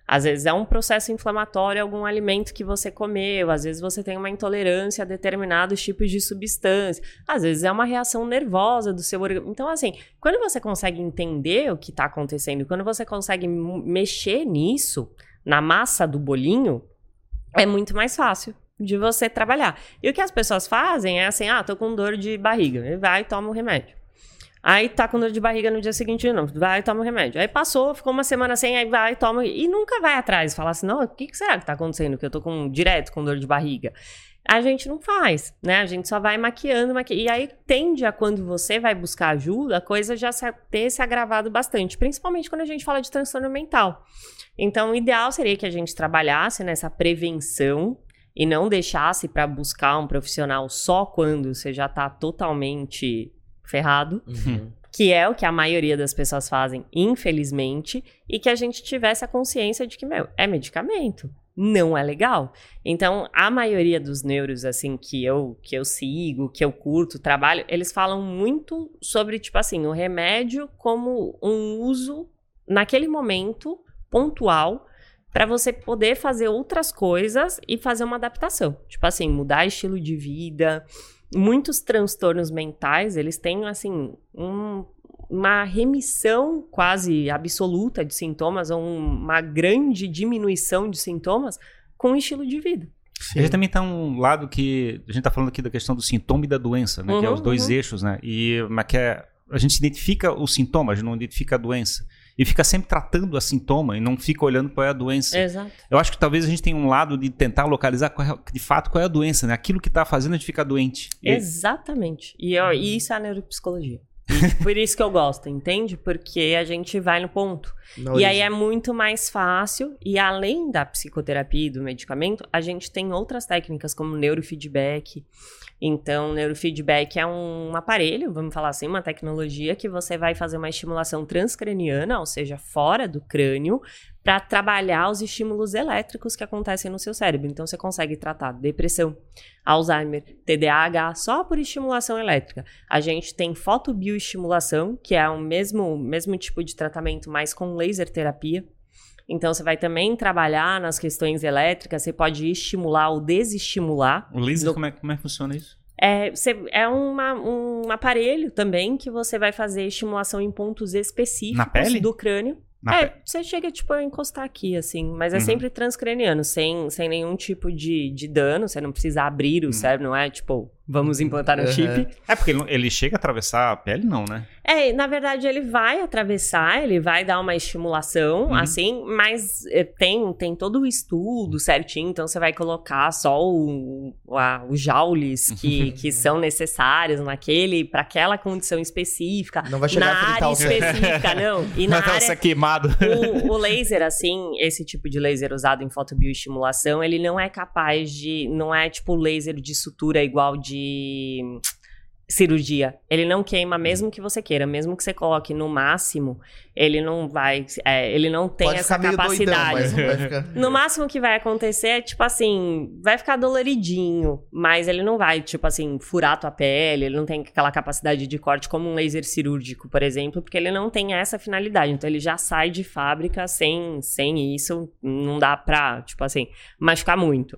Às vezes é um processo inflamatório, algum alimento que você comeu, às vezes você tem uma intolerância a determinados tipos de substância, às vezes é uma reação nervosa do seu organismo. Então, assim, quando você consegue entender o que está acontecendo, quando você consegue mexer nisso, na massa do bolinho, é muito mais fácil de você trabalhar. E o que as pessoas fazem é assim: ah, tô com dor de barriga, e vai e toma o remédio. Aí tá com dor de barriga no dia seguinte novo. Vai e toma o remédio. Aí passou, ficou uma semana sem, aí vai e toma. E nunca vai atrás. Falar assim, não, o que, que será que tá acontecendo? Que eu tô com direto com dor de barriga. A gente não faz, né? A gente só vai maquiando, maquiando. E aí tende a quando você vai buscar ajuda, a coisa já se, ter se agravado bastante. Principalmente quando a gente fala de transtorno mental. Então, o ideal seria que a gente trabalhasse nessa prevenção e não deixasse para buscar um profissional só quando você já tá totalmente ferrado
Uhum.
que é o que a maioria das pessoas fazem, infelizmente, e que a gente tivesse a consciência de que, meu, é medicamento. Não é legal. Então, a maioria dos neuros, assim, que eu, que eu sigo, que eu curto, trabalho, eles falam muito sobre, tipo assim, o remédio como um uso naquele momento pontual para você poder fazer outras coisas e fazer uma adaptação. Tipo assim, mudar estilo de vida, muitos transtornos mentais, eles têm, assim, um- uma remissão quase absoluta de sintomas, ou um- uma grande diminuição de sintomas com o estilo de vida.
A gente também tá um lado que. A gente tá falando aqui da questão do sintoma e da doença, né? que é
Uhum,
os dois
uhum.
eixos, né? E mas que é, a gente identifica o sintoma, a gente não identifica a doença. E fica sempre tratando a sintoma e não fica olhando qual é a doença.
Exato.
Eu acho que talvez a gente tenha um lado de tentar localizar qual é- de fato qual é a doença, né? Aquilo que tá fazendo a gente ficar doente.
Exatamente. E, eu- e isso é a neuropsicologia. E [laughs] Por isso que eu gosto, entende? Porque a gente vai no ponto.
Na
E aí é muito mais fácil. E além da psicoterapia e do medicamento, a gente tem outras técnicas como neurofeedback. Então, neurofeedback é um aparelho, vamos falar assim, uma tecnologia que você vai fazer uma estimulação transcraniana, ou seja, fora do crânio, para trabalhar os estímulos elétricos que acontecem no seu cérebro. Então, você consegue tratar depressão, Alzheimer, TDAH só por estimulação elétrica. A gente tem fotobioestimulação, que é o mesmo, mesmo tipo de tratamento, mas com laser terapia. Então, você vai também trabalhar nas questões elétricas, você pode estimular ou desestimular.
O laser,
Do-
como, é, como é que funciona isso?
É, você- é uma- um aparelho também que você vai fazer estimulação em pontos específicos
Na pele?
do crânio.
Na
é,
pe-
você chega, tipo, a encostar aqui, assim, mas é
Uhum.
sempre transcraniano, sem, sem nenhum tipo de, de dano, você não precisa abrir o
Uhum.
cérebro, não é, tipo, vamos implantar um
Uhum.
chip.
É porque ele chega a atravessar a pele, não, né?
É, na verdade, ele vai atravessar, ele vai dar uma estimulação,
Uhum.
assim, mas é, tem, tem todo o estudo certinho, então você vai colocar só o, a- os joules [laughs] que, que são necessários naquele, para aquela condição específica.
Não vai chegar
Na
a
área específica, não. [laughs] E na
Vai
área
queimado.
o, o laser, assim, esse tipo de laser usado em fotobioestimulação, ele não é capaz de. Não é tipo laser de sutura igual de cirurgia. Ele não queima mesmo que você queira, mesmo que você coloque no máximo, ele não vai. é, ele não tem
Pode
essa
doidão,
capacidade.
vai ficar... [laughs]
No máximo que vai acontecer é, tipo assim, vai ficar doloridinho, mas ele não vai, tipo assim, furar tua pele, ele não tem aquela capacidade de corte como um laser cirúrgico, por exemplo, porque ele não tem essa finalidade. Então ele já sai de fábrica sem, sem isso, não dá pra, tipo assim, machucar muito.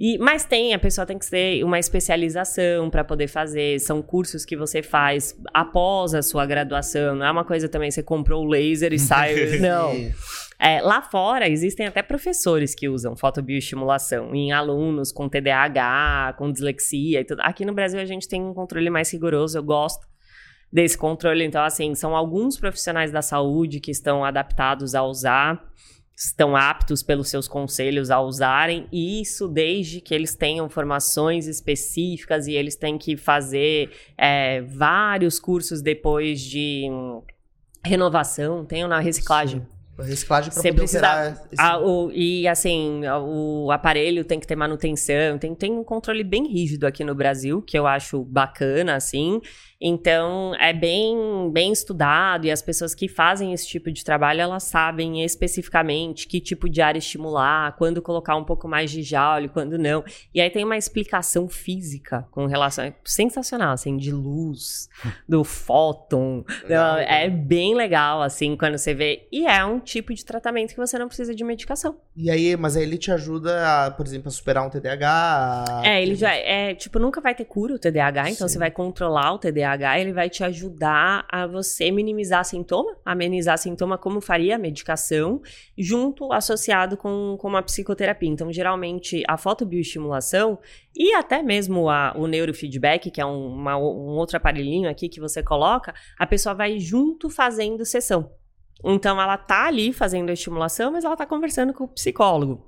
E, mas tem, a pessoa tem que ter uma especialização pra poder fazer, são cursos que você faz após a sua graduação, não é uma coisa também, você comprou o laser e [laughs] sai. não. É, lá fora, existem até professores que usam fotobioestimulação em alunos com TDAH, com dislexia e tudo. Aqui no Brasil a gente tem um controle mais rigoroso, eu gosto desse controle. Então, assim, são alguns profissionais da saúde que estão adaptados a usar, estão aptos pelos seus conselhos a usarem, e isso desde que eles tenham formações específicas e eles têm que fazer é, vários cursos depois de hum, renovação, tenham na reciclagem.
Reciclagem pra
Você
poder
precisa-
operar esse-
Ah, o- e assim, o aparelho tem que ter manutenção, tem, tem um controle bem rígido aqui no Brasil, que eu acho bacana, assim. Então, é bem, bem estudado e as pessoas que fazem esse tipo de trabalho, elas sabem especificamente que tipo de área estimular, quando colocar um pouco mais de jaule, quando não. E aí tem uma explicação física com relação. É sensacional, assim, de luz, [laughs] do fóton.
Legal,
Não, é bem legal, assim, quando você vê. E é um tipo de tratamento que você não precisa de medicação.
E aí, mas aí ele te ajuda, a, por exemplo, a superar um TDAH. a-
É, ele já é, tipo, nunca vai ter cura o TDAH, então
Sim.
você vai controlar o TDAH, ele vai te ajudar a você minimizar sintoma, amenizar sintoma como faria a medicação, junto associado com, com uma psicoterapia. Então, geralmente, a fotobioestimulação e até mesmo a- o neurofeedback, que é um, uma- um outro aparelhinho aqui que você coloca, a pessoa vai junto fazendo sessão. Então, ela tá ali fazendo a estimulação, mas ela tá conversando com o psicólogo.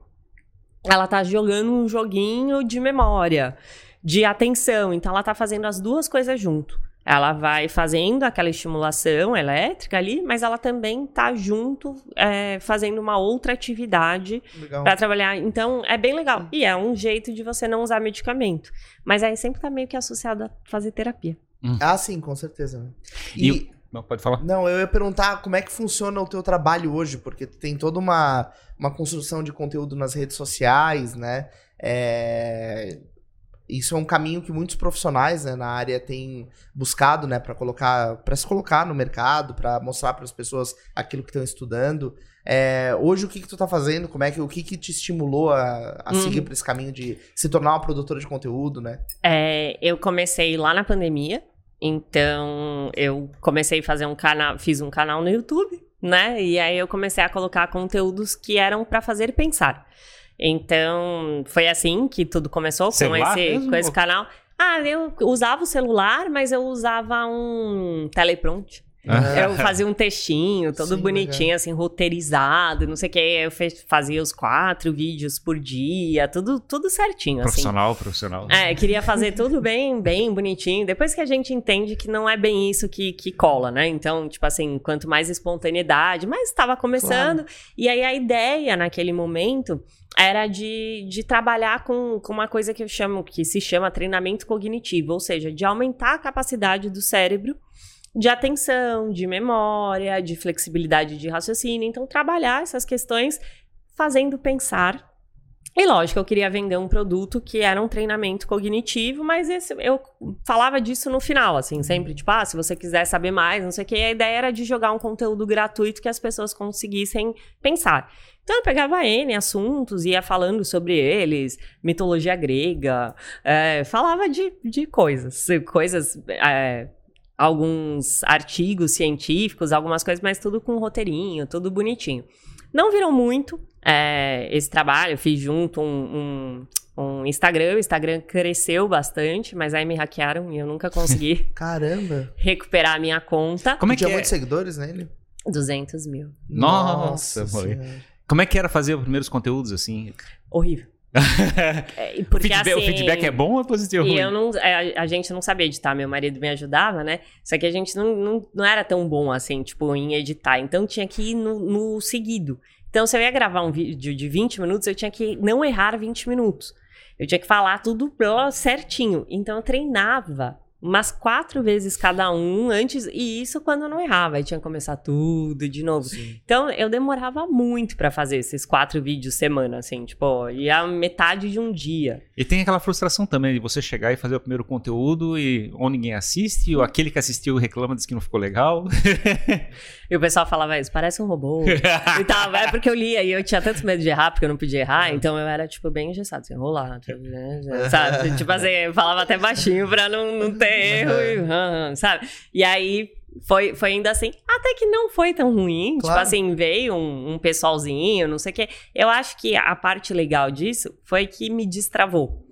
Ela tá jogando um joguinho de memória, de atenção. Então, ela tá fazendo as duas coisas junto. Ela vai fazendo aquela estimulação elétrica ali, mas ela também tá junto é, fazendo uma outra atividade. Pra trabalhar. Então, é bem legal. E é um jeito de você não usar medicamento. Mas aí sempre tá meio que associado a fazer terapia.
Ah, sim, com certeza. né?
E
E,
Não, pode falar.
não, eu ia perguntar como é que funciona o teu trabalho hoje, porque tem toda uma, uma construção de conteúdo nas redes sociais, né? É, Isso é um caminho que muitos profissionais né, na área têm buscado, né, para colocar, para se colocar no mercado, para mostrar para as pessoas aquilo que estão estudando. É, hoje o que que tu tá fazendo? Como é que o que que te estimulou a, a
Uhum.
seguir por esse caminho de se tornar uma produtora de conteúdo, né?
É, eu comecei lá na pandemia. Então, eu comecei a fazer um canal, fiz um canal no YouTube, né? E aí eu comecei a colocar conteúdos que eram pra fazer pensar. Então, foi assim que tudo começou com
Celular
esse,
mesmo?
com esse canal. Ah, eu usava o celular, mas eu usava um teleprompter. Eu fazia um textinho todo
Sim,
bonitinho,
legal.
assim, roteirizado, não sei o que. Eu fazia os quatro vídeos por dia, tudo, tudo certinho, assim.
Profissional, profissional.
É, queria fazer tudo bem, bem bonitinho. Depois que a gente entende que não é bem isso que, que cola, né? Então, tipo assim, quanto mais espontaneidade, mas estava começando. E aí a ideia naquele momento era de, de trabalhar com, com uma coisa que eu chamo, que se chama treinamento cognitivo, ou seja, de aumentar a capacidade do cérebro de atenção, de memória, de flexibilidade de raciocínio. Então, trabalhar essas questões fazendo pensar e lógico, eu queria vender um produto que era um treinamento cognitivo, mas esse, eu falava disso no final, assim, sempre, tipo, ah, se você quiser saber mais, não sei o que, a ideia era de jogar um conteúdo gratuito que as pessoas conseguissem pensar. Então eu pegava N assuntos, ia falando sobre eles, mitologia grega, é, falava de, de coisas, coisas, é, alguns artigos científicos, algumas coisas, mas tudo com roteirinho, tudo bonitinho. Não virou muito é, esse trabalho, eu fiz junto um, um, um Instagram, o Instagram cresceu bastante, mas aí me hackearam e eu nunca [laughs] consegui
Caramba.
recuperar a minha conta.
Como é que
Tinha
é?
muitos seguidores nele?
200 mil.
Nossa, foi.
Senhora.
Como é que era fazer os primeiros conteúdos assim?
Horrível. É, e
o,
porque,
feedback, o
assim,
feedback é bom ou é positivo?
E eu não, é, a, a gente não sabia editar, meu marido me ajudava, né? Só que a gente não, não, não era tão bom assim, tipo, em editar. Então tinha que ir no, no seguido. Então, se eu ia gravar um vídeo de 20 minutos, eu tinha que não errar 20 minutos. Eu tinha que falar tudo certinho. Então, eu treinava umas quatro vezes cada um antes, e isso quando eu não errava. Aí tinha que começar tudo de novo.
Sim.
Então, eu demorava muito pra fazer esses quatro vídeos semana, assim, tipo, ia metade de um dia.
E tem aquela frustração também de você chegar e fazer o primeiro conteúdo e ou ninguém assiste, ou aquele que assistiu reclama diz que não ficou legal. [laughs]
E o pessoal falava isso, parece um robô. e tal. É porque eu lia e eu tinha tanto medo de errar, porque eu não podia errar, então eu era, tipo, bem engessado, assim, rolar, [laughs] sabe? tipo assim, eu falava até baixinho pra não, não ter erro, [laughs] e, sabe? E aí foi, foi ainda assim, até que não foi tão ruim. Tipo
Claro.
assim, veio um, um pessoalzinho, não sei o quê. Eu acho que a parte legal disso foi que me destravou.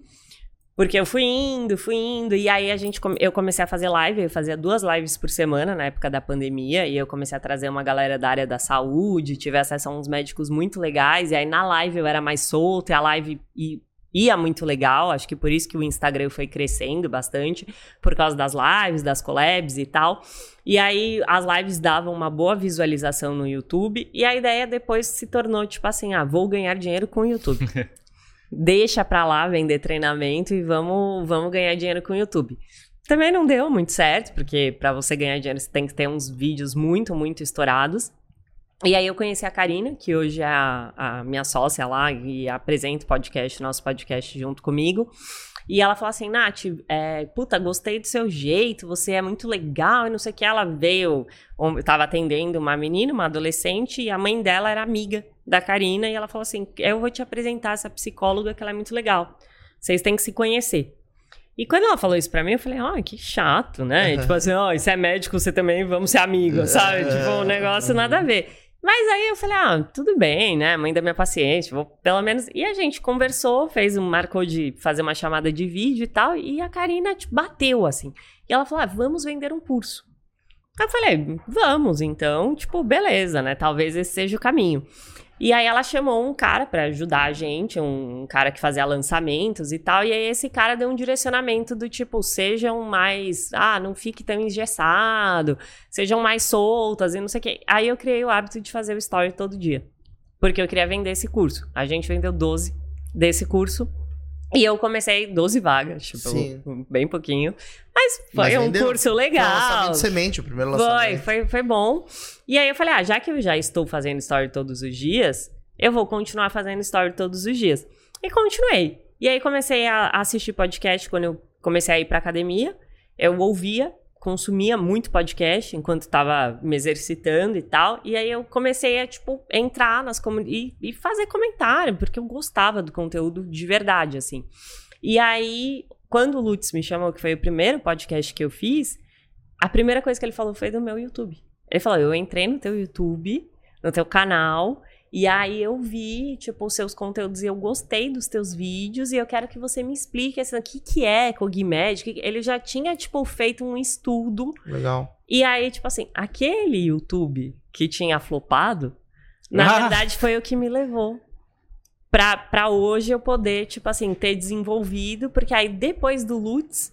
Porque eu fui indo, fui indo, e aí a gente eu comecei a fazer live, eu fazia duas lives por semana na época da pandemia, e eu comecei a trazer uma galera da área da saúde, tive acesso a uns médicos muito legais, e aí na live eu era mais solta, e a live i- ia muito legal, acho que por isso que o Instagram foi crescendo bastante, por causa das lives, das collabs e tal. E aí as lives davam uma boa visualização no YouTube, e a ideia depois se tornou tipo assim, ah, vou ganhar dinheiro com o YouTube. [laughs] Deixa pra lá vender treinamento e vamos, vamos ganhar dinheiro com o YouTube. Também não deu muito certo, porque pra você ganhar dinheiro você tem que ter uns vídeos muito, muito estourados. E aí eu conheci a Karina, que hoje é a, a minha sócia lá e apresenta o podcast, nosso podcast junto comigo. E ela falou assim, Nath, é, puta, gostei do seu jeito, você é muito legal e não sei o que. Ela veio, eu tava atendendo uma menina, uma adolescente, e a mãe dela era amiga da Karina, e ela falou assim, eu vou te apresentar essa psicóloga que ela é muito legal. Vocês têm que se conhecer. E quando ela falou isso pra mim, eu falei, ah, que chato, né?
Uhum.
Tipo assim, ó, isso é médico, você também, vamos ser amigos, sabe? Tipo, um negócio nada a ver. Mas aí eu falei, ah, tudo bem, né? Mãe da minha paciente, vou pelo menos. E a gente conversou, fez um, marcou de fazer uma chamada de vídeo e tal, e a Karina tipo, bateu assim. E ela falou, ah, vamos vender um curso. Eu falei, vamos, então, tipo, beleza, né? Talvez esse seja o caminho. E aí ela chamou um cara pra ajudar a gente, um cara que fazia lançamentos e tal, e aí esse cara deu um direcionamento do tipo, sejam mais, ah, não fique tão engessado, sejam mais soltas e não sei o quê. Aí eu criei o hábito de fazer o story todo dia, porque eu queria vender esse curso. A gente vendeu 12 desse curso. E eu comecei 12 vagas, tipo,
Sim.
bem pouquinho. Mas foi
Mas
um curso
Foi um
legal.
lançamento de semente, o primeiro
Foi,
lançamento.
foi, foi bom. E aí eu falei, ah, já que eu já estou fazendo story todos os dias, eu vou continuar fazendo story todos os dias. E continuei. E aí comecei a assistir podcast quando eu comecei a ir pra academia. Eu ouvia, consumia muito podcast enquanto estava me exercitando e tal. E aí eu comecei a, tipo, entrar nas comunidades e, fazer comentário, porque eu gostava do conteúdo de verdade, assim. E aí, quando o Lutz me chamou, que foi o primeiro podcast que eu fiz, a primeira coisa que ele falou foi do meu YouTube. Ele falou: Eu entrei no teu YouTube, no teu canal, e aí eu vi, tipo, os seus conteúdos e eu gostei dos teus vídeos e eu quero que você me explique assim, o que, que é Cogmed. Ele já tinha, tipo, feito um estudo
Legal.
E aí, tipo assim, aquele YouTube que tinha flopado, na
Ah.
verdade foi o que me levou pra hoje eu poder, tipo assim, ter desenvolvido, porque aí depois do Lutz,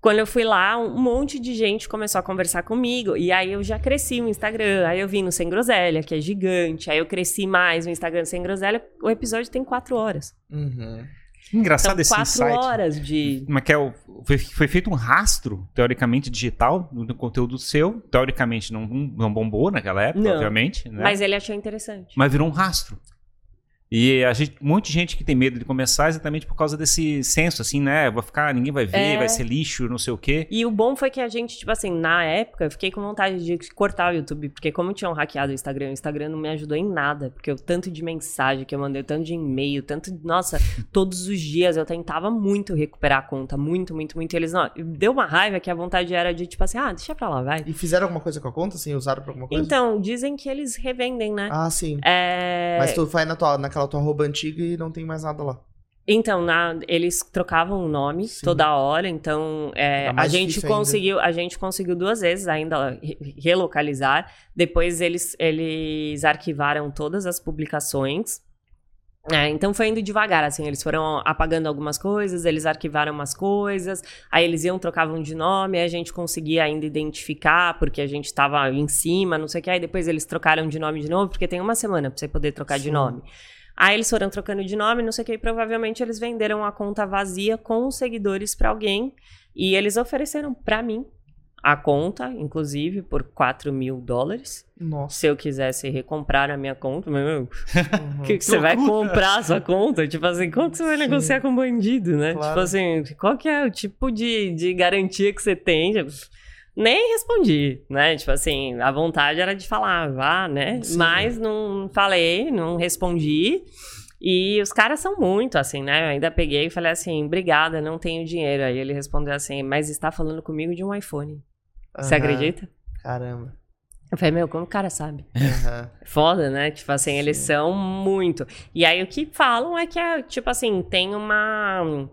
quando eu fui lá, um monte de gente começou a conversar comigo, e aí eu já cresci no Instagram, aí eu vim no Sem Groselha, que é gigante, aí eu cresci mais no Instagram Sem Groselha, o episódio tem quatro horas.
Uhum.
Engraçado
São
esse
quatro
insight.
horas de...
Como é que é o, foi, foi feito um rastro, teoricamente, digital, do conteúdo seu. Teoricamente não, não bombou naquela época,
Não.
obviamente. Né?
Mas ele achou interessante.
Mas virou um rastro. E a gente, um monte de gente que tem medo de começar exatamente por causa desse senso, assim, né? Vai ficar, ninguém vai ver,
É.
vai ser lixo, não sei o quê.
E o bom foi que a gente, tipo assim, na época, eu fiquei com vontade de cortar o YouTube, porque como tinham hackeado o Instagram, o Instagram não me ajudou em nada, porque o tanto de mensagem que eu mandei, o tanto de e-mail, tanto, nossa, [laughs] todos os dias eu tentava muito recuperar a conta, muito, muito, muito. E eles, não, deu uma raiva que a vontade era de, tipo assim, ah, deixa pra lá, vai.
E fizeram alguma coisa com a conta, assim? Usaram pra alguma coisa?
Então, dizem que eles revendem, né?
Ah, sim.
É...
Mas tu vai na tua, naquela tua arroba antiga e não tem mais nada lá.
Então, na- eles trocavam o nome
Sim.
toda hora, então é, a gente
ainda.
conseguiu, a gente conseguiu duas vezes ainda re- relocalizar. Depois eles, eles arquivaram todas as publicações. É, então foi indo devagar, assim, eles foram apagando algumas coisas, eles arquivaram umas coisas, aí eles iam, trocavam de nome, aí a gente conseguia ainda identificar, porque a gente tava em cima, não sei o que, aí depois eles trocaram de nome de novo, porque tem uma semana pra você poder trocar de
Sim.
nome. Aí eles foram trocando de nome, não sei o que, e provavelmente eles venderam a conta vazia com os seguidores pra alguém. E eles ofereceram pra mim a conta, inclusive, por 4 mil dólares.
Nossa.
Se eu quisesse recomprar a minha conta, meu,
Uhum.
o [laughs] que, que você vai comprar a sua conta? Tipo assim, como que você vai
Sim.
negociar com um bandido, né?
Claro.
Tipo assim, qual que é o tipo de, de garantia que você tem? Tipo, nem respondi, né? Tipo assim, a vontade era de falar, vá, né?
Sim.
Mas não falei, não respondi. E os caras são muito assim, né? Eu ainda peguei e falei assim, obrigada, não tenho dinheiro. Aí ele respondeu assim, mas está falando comigo de um iPhone. Você
Aham.
acredita?
Caramba.
Eu falei, meu, como o cara sabe? [laughs]
Aham.
Foda, né? Tipo assim, eles
Sim.
são muito. E aí o que falam é que é, tipo assim, tem uma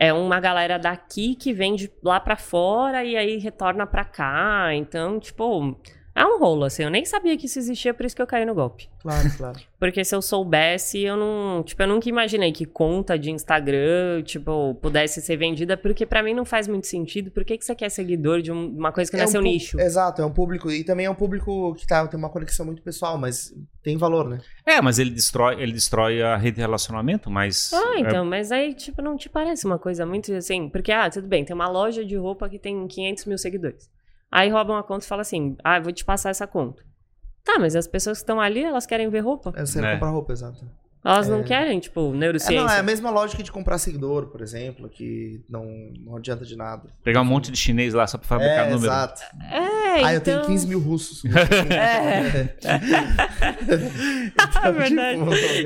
é uma galera daqui que vende lá pra fora e aí retorna pra cá. Então, tipo, é um rolo assim. Eu nem sabia que isso existia, por isso que eu caí no golpe.
Claro, claro. [laughs]
Porque se eu soubesse, eu não, tipo, eu nunca imaginei que conta de Instagram, tipo, pudesse ser vendida, porque pra mim não faz muito sentido. Por que que você quer seguidor de um- uma coisa que não é,
um
seu nicho?
Exato, é um público. E também é um público que tá, tem uma conexão muito pessoal, mas tem valor, né?
É, mas ele destrói, ele destrói a rede de relacionamento, mas.
Ah,
é,
então, mas aí, tipo, não te parece uma coisa muito assim? Porque, ah, tudo bem, tem uma loja de roupa que tem 500 mil seguidores. Aí roubam a conta e falam assim, ah, vou te passar essa conta. Tá, mas as pessoas que estão ali, elas querem ver roupa.
É você
É.
comprar roupa, exato.
Elas
É.
não querem, tipo,
É, não,
neurociência.
é a mesma lógica de comprar seguidor, por exemplo, que não, não adianta de nada.
pegar um monte de chinês lá só pra fabricar
é,
número.
exato.
É,
Ah, eu
então...
tenho 15 mil russos. [laughs]
É. [laughs] É verdade.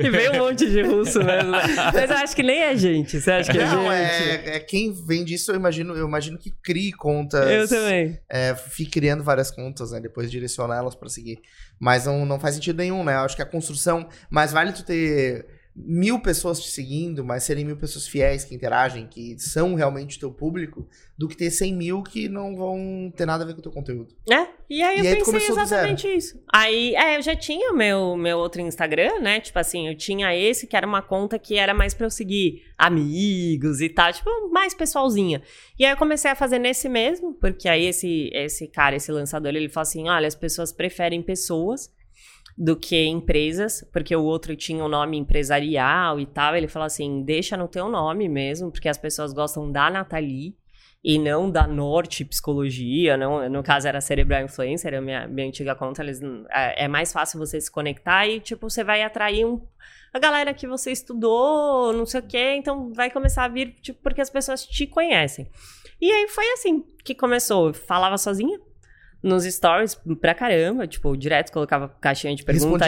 E veio um monte de russo mesmo. Mas eu acho que nem é gente. Você acha que é
Não,
gente?
é, é quem vende isso, eu imagino, eu imagino que crie contas.
Eu também.
É, fique criando várias contas, né? Depois direciona elas pra seguir. Mas não, não faz sentido nenhum, né? Eu acho que a construção. Mais vale tu ter mil pessoas te seguindo, mas serem mil pessoas fiéis que interagem, que são realmente o teu público, do que ter 100 mil que não vão ter nada a ver com o teu conteúdo.
É, e aí
E
eu
aí
pensei exatamente isso. Aí, é, eu já tinha o meu, meu outro Instagram, né? Tipo assim, eu tinha esse que era uma conta que era mais pra eu seguir amigos e tal, tipo, mais pessoalzinha. E aí eu comecei a fazer nesse mesmo, porque aí esse, esse cara, esse lançador, ele falou assim: olha, as pessoas preferem pessoas do que empresas, porque o outro tinha um nome empresarial e tal. Ele falou assim: deixa no teu nome mesmo, porque as pessoas gostam da Nathalie e não da Norte Psicologia, não, no caso era Cerebral Influencer, a minha, minha antiga conta, eles, é, é mais fácil você se conectar e, tipo, você vai atrair um, a galera que você estudou, não sei o quê, então vai começar a vir, tipo, porque as pessoas te conhecem. E aí foi assim que começou, falava sozinha, nos stories pra caramba, tipo, direto colocava caixinha de pergunta,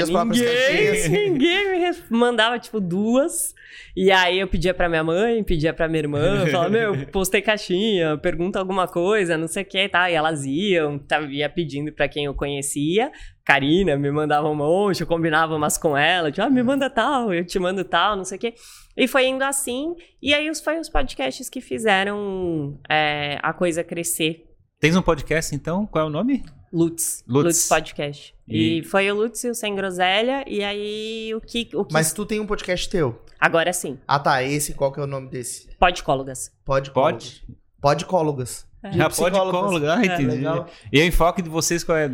ninguém, [laughs] ninguém me mandava, tipo, duas, e aí eu pedia pra minha mãe, pedia pra minha irmã, falava, meu, [laughs] postei caixinha, pergunta alguma coisa, não sei o que, tá, e elas iam, tava, ia pedindo pra quem eu conhecia, Karina me mandava um monte, eu combinava umas com ela, tipo, ah, me manda tal, eu te mando tal, não sei o que, e foi indo assim, e aí os, foi os podcasts que fizeram é, a coisa crescer
Tens um podcast, então? Qual é o nome?
Lutz.
Lutz.
Lutz, Podcast.
E-
E... foi o Lutz e o Sem Groselha, e aí o que. O que...
Mas tu tem um podcast teu.
Agora sim,
Ah, tá. Esse, qual que é o nome desse?
Podcólogas.
Pode
Pode?
Podcólogas.
Ah, pode
psicólogas.
colocar,
É,
entendi.
legal.
E o enfoque de vocês qual é?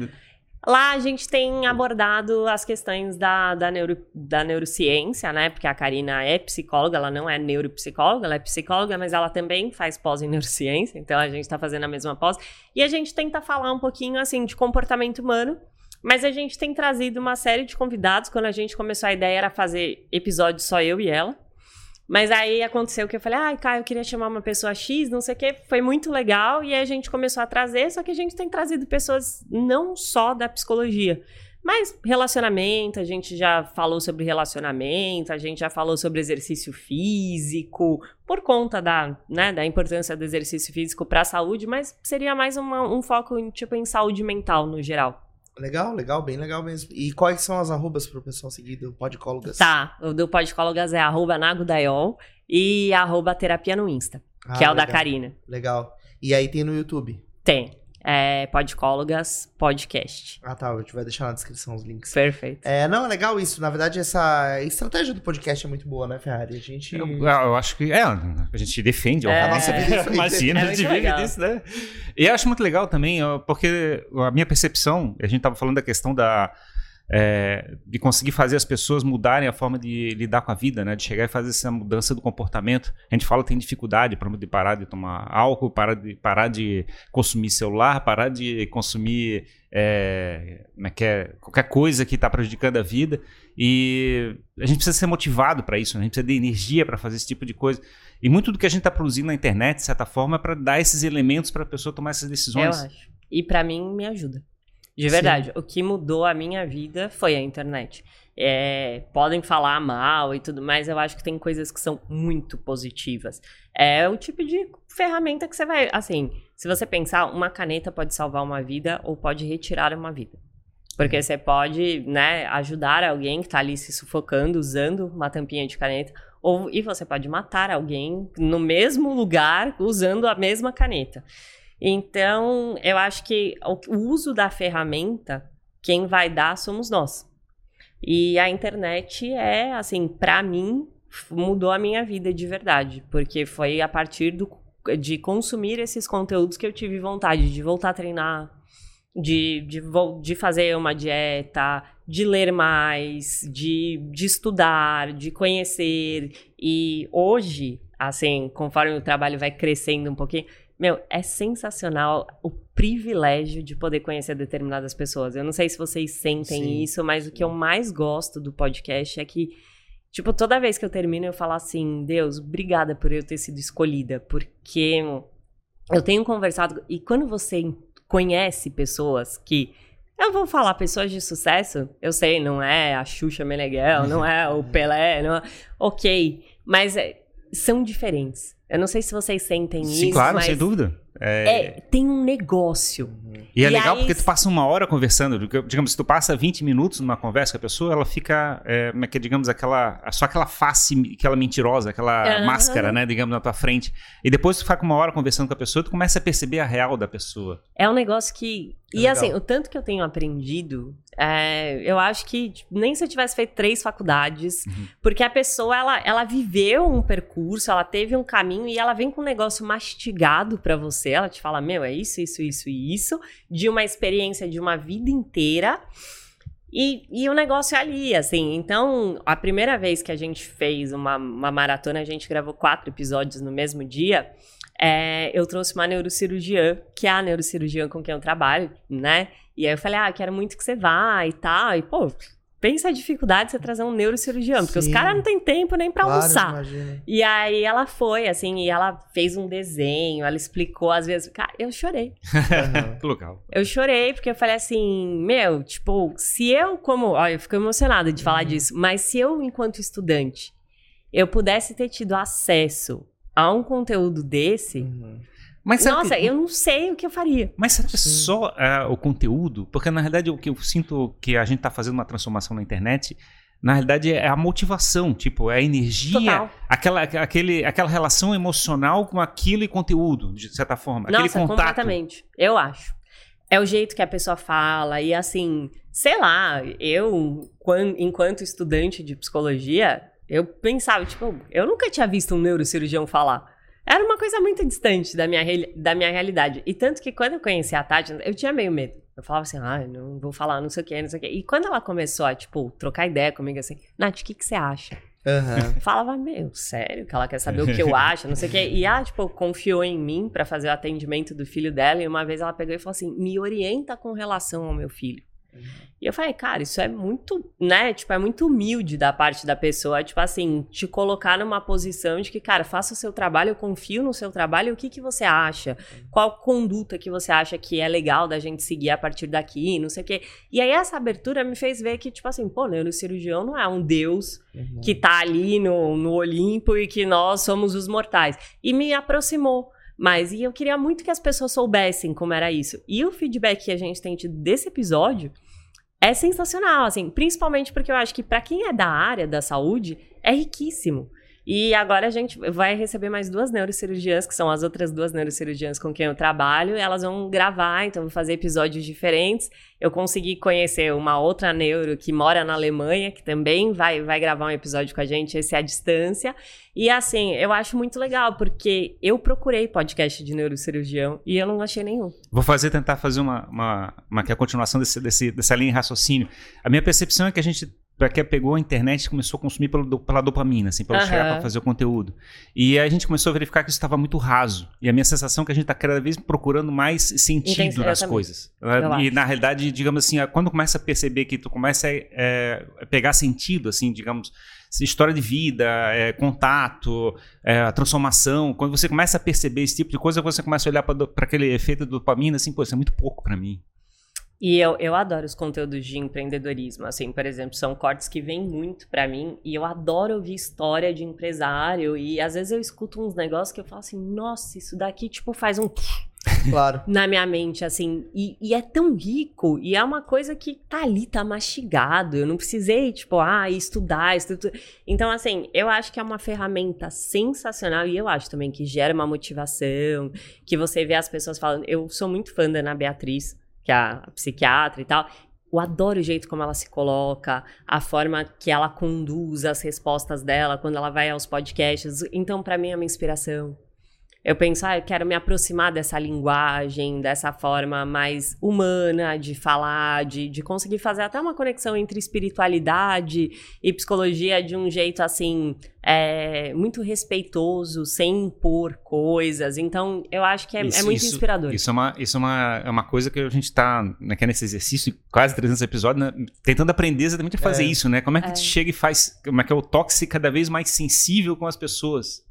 Lá a gente tem abordado as questões da, da, neuro, da neurociência, né? Porque a Karina é psicóloga, ela não é neuropsicóloga, ela é psicóloga, mas ela também faz pós em neurociência, então a gente tá fazendo a mesma pós. E a gente tenta falar um pouquinho, assim, de comportamento humano, mas a gente tem trazido uma série de convidados. Quando a gente começou a ideia era fazer episódios só eu e ela. Mas aí aconteceu que eu falei, ai, Caio, eu queria chamar uma pessoa X, não sei o quê. Foi muito legal. E aí a gente começou a trazer, só que a gente tem trazido pessoas não só da psicologia, mas relacionamento. A gente já falou sobre relacionamento, a gente já falou sobre exercício físico, por conta da, né, da importância do exercício físico para a saúde, mas seria mais uma- um foco em, tipo, em saúde mental no geral.
Legal, legal, bem legal mesmo. E quais são as arrobas pro pessoal seguir do Podcólogas?
Tá, o do Podcólogas é arroba nagodaiol e arroba terapia no Insta, que é o da
Ah, legal,
Karina.
Legal. E aí tem no YouTube.
Tem. É Podcólogas Podcast.
Ah, tá. A gente vai deixar na descrição os links.
Perfeito.
É, não, é legal isso. Na verdade, essa estratégia do podcast é muito boa, né, Ferrari? A gente.
Eu, eu acho que. É, a gente defende,
É. A nossa
vida é.
Imagina,
É
a gente
muito
vive disso, né? E eu acho muito legal também, porque a minha percepção, a gente estava falando da questão da. É, de conseguir fazer as pessoas mudarem a forma de lidar com a vida, né? De chegar e fazer essa mudança do comportamento. A gente fala que tem dificuldade, exemplo, de parar de tomar álcool, parar de, parar de consumir celular, parar de consumir é, é é? qualquer coisa que está prejudicando a vida. E a gente precisa ser motivado para isso, né? a gente precisa de energia para fazer esse tipo de coisa. E muito do que a gente está produzindo na internet, de certa forma, é para dar esses elementos para a pessoa tomar essas
Eu
decisões.
acho. E pra mim, me ajuda. De
Sim.
verdade. O que mudou a minha vida foi a internet. É, podem falar mal e tudo mais, eu acho que tem coisas que são muito positivas. É o tipo de ferramenta que você vai. Assim, se você pensar, uma caneta pode salvar uma vida ou pode retirar uma vida. Porque você pode, né, ajudar alguém que tá ali se sufocando usando uma tampinha de caneta. Ou, e você pode matar alguém no mesmo lugar usando a mesma caneta. Então, eu acho que o, uso da ferramenta, quem vai dar somos nós. E a internet é, assim, pra mim, mudou a minha vida de verdade. Porque foi a partir do, de consumir esses conteúdos que eu tive vontade de voltar a treinar, de, de, de fazer uma dieta, de ler mais, de, de estudar, de conhecer. E hoje, assim, conforme o trabalho vai crescendo um pouquinho, meu, é sensacional o privilégio de poder conhecer determinadas pessoas. Eu não sei se vocês sentem
Sim,
isso, mas o que eu mais gosto do podcast é que, tipo, toda vez que eu termino, eu falo assim: Deus, obrigada por eu ter sido escolhida, porque eu tenho conversado. E quando você conhece pessoas que. Eu vou falar pessoas de sucesso, eu sei, não é a Xuxa Meneghel, não é o [laughs] Pelé, não é... ok, mas é, são diferentes. Eu não sei se vocês sentem
Sim,
isso,
claro,
mas
sem dúvida.
é, tem um negócio.
E é
E
legal
aí-
porque tu passa uma hora conversando. Digamos, se tu passa 20 minutos numa conversa com a pessoa, ela fica, é, é que é, digamos, aquela. Só aquela face, aquela mentirosa, aquela
Aham.
máscara, né, digamos, na tua frente. E depois tu fica uma hora conversando com a pessoa, tu começa a perceber a real da pessoa.
É um negócio que.
É
e
legal.
assim, o tanto que eu tenho aprendido, é, eu acho que tipo, nem se eu tivesse feito três faculdades,
Uhum.
porque a pessoa ela, ela viveu um percurso, ela teve um caminho e ela vem com um negócio mastigado pra você. Ela te fala, meu, é isso, isso, isso e isso, de uma experiência de uma vida inteira. E, e o negócio é ali, assim. Então, a primeira vez que a gente fez uma, uma maratona, a gente gravou quatro episódios no mesmo dia. é, eu trouxe uma neurocirurgiã, que é a neurocirurgiã com quem eu trabalho, né? E aí eu falei, ah, quero muito que você vá e tal. E, pô, pensa a dificuldade de você trazer um neurocirurgião, porque
Sim.
os caras não têm tempo nem pra
Claro,
almoçar.
imagina.
E aí ela foi, assim, e ela fez um desenho, ela explicou, às vezes, cara, eu chorei. [laughs]
Que legal.
Eu chorei porque eu falei assim, meu, tipo, se eu como, olha, eu fico emocionada de falar disso, mas se eu enquanto estudante eu pudesse ter tido acesso a um conteúdo desse,
Uhum.
Mas
nossa,
que-
eu não sei o que eu faria.
Mas será que é só ah, o conteúdo? Porque, na realidade, o que eu sinto que a gente está fazendo uma transformação na internet na realidade é a motivação, tipo, é a energia,
Total.
aquela, aquele, aquela relação emocional com aquilo e conteúdo, de certa forma. aquele
Nossa,
contato.
completamente. Eu acho. É o jeito que a pessoa fala, e assim, sei lá, eu, quan- enquanto estudante de psicologia, eu pensava, tipo, eu nunca tinha visto um neurocirurgião falar. Era uma coisa muito distante da minha, da minha realidade. E tanto que quando eu conheci a Tati, eu tinha meio medo. Eu falava assim, ah, não vou falar não sei o que, não sei o que. E quando ela começou a, tipo, trocar ideia comigo assim, Nath, o que, que você acha? Eu falava, meu, sério, que ela quer saber o que eu [laughs] acho, não sei o quê. E ela, tipo, confiou em mim pra fazer o atendimento do filho dela. E uma vez ela pegou e falou assim: me orienta com relação ao meu filho. E eu falei, cara, isso é muito, né? Tipo, é muito humilde da parte da pessoa, tipo assim, te colocar numa posição de que, cara, faça o seu trabalho, eu confio no seu trabalho, o que que você acha? Qual conduta que você acha que é legal da gente seguir a partir daqui, não sei o quê. E aí essa abertura me fez ver que, tipo assim, pô, neurocirurgião não é um deus
Uhum.
que tá ali no, no Olimpo e que nós somos os mortais. E me aproximou. Mas e eu queria muito que as pessoas soubessem como era isso. E o feedback que a gente tem tido desse episódio é sensacional, assim, principalmente porque eu acho que pra quem é da área da saúde é riquíssimo. E agora a gente vai receber mais duas neurocirurgiãs, que são as outras duas neurocirurgiãs com quem eu trabalho. Elas vão gravar, então vou fazer episódios diferentes. Eu consegui conhecer uma outra neuro que mora na Alemanha, que também vai, vai gravar um episódio com a gente, esse é à distância. E assim, eu acho muito legal, porque eu procurei podcast de neurocirurgião e eu não achei nenhum.
Vou fazer, tentar fazer uma, uma, uma, é a continuação desse, desse, dessa linha de raciocínio. A minha percepção é que a gente, para quem pegou a internet, começou a consumir pelo, pela dopamina, assim, pelo
Aham.
chegar para fazer o conteúdo. E aí a gente começou a verificar que isso estava muito raso. E a minha sensação é que a gente está cada vez procurando mais sentido
eu
nas
também.
coisas.
Eu
e
acho.
na realidade, digamos assim, quando começa a perceber que tu começa a é, pegar sentido, assim, digamos, história de vida, é, contato, é, a transformação, quando você começa a perceber esse tipo de coisa, você começa a olhar para aquele efeito da dopamina, assim, pô, isso é muito pouco para mim.
E eu, eu adoro os conteúdos de empreendedorismo. Assim, por exemplo, são cortes que vêm muito pra mim. E eu adoro ouvir história de empresário. E às vezes eu escuto uns negócios que eu falo assim, nossa, isso daqui, tipo, faz um [laughs]
Claro.
na minha mente, assim. E, e é tão rico. E é uma coisa que tá ali, tá mastigado. Eu não precisei, tipo, ah, estudar, estudar. Então, assim, eu acho que é uma ferramenta sensacional. E eu acho também que gera uma motivação. Que você vê as pessoas falando. Eu sou muito fã da Ana Beatriz, que é a psiquiatra e tal. Eu adoro o jeito como ela se coloca, a forma que ela conduz as respostas dela quando ela vai aos podcasts. Então, pra mim, é uma inspiração. Eu penso, ah, eu quero me aproximar dessa linguagem, dessa forma mais humana de falar, de, de conseguir fazer até uma conexão entre espiritualidade e psicologia de um jeito assim, é, muito respeitoso, sem impor coisas. Então, eu acho que é, é
Isso-
muito
isso-
inspirador.
Isso é uma, isso é uma, é uma coisa que a gente está né, é nesse exercício, quase 300 episódios, né, tentando aprender exatamente a fazer
É.
isso, né? Como é que
É.
chega e faz, como é que é o toque cada vez mais sensível com as pessoas.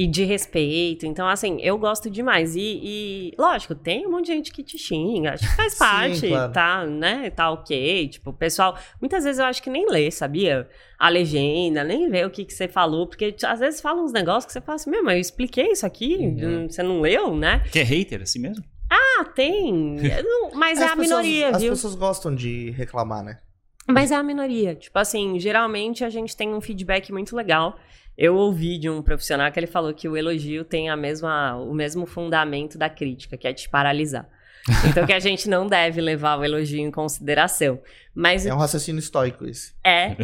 E de respeito. Então, assim, eu gosto demais. E, e, lógico, tem um monte de gente que te xinga. Acho que faz [laughs]
Sim,
parte,
claro.
tá, né? Tá ok. Tipo, o pessoal. Muitas vezes eu acho que nem lê, sabia? A legenda, nem vê o que, que você falou. Porque às vezes fala uns negócios que você fala assim, meu, mas eu expliquei isso aqui,
Uhum.
hum, você não leu, né?
Que é hater, assim mesmo?
Ah, tem. [laughs] Não- mas é
As
a
pessoas-
minoria,
As
viu?
pessoas gostam de reclamar, né?
Mas é a minoria. Tipo assim, geralmente a gente tem um feedback muito legal. Eu ouvi de um profissional que ele falou que o elogio tem a mesma, o mesmo fundamento da crítica, que é te paralisar. [laughs] Então que a gente não deve levar o elogio em consideração. Mas
É um raciocínio estoico esse.
é,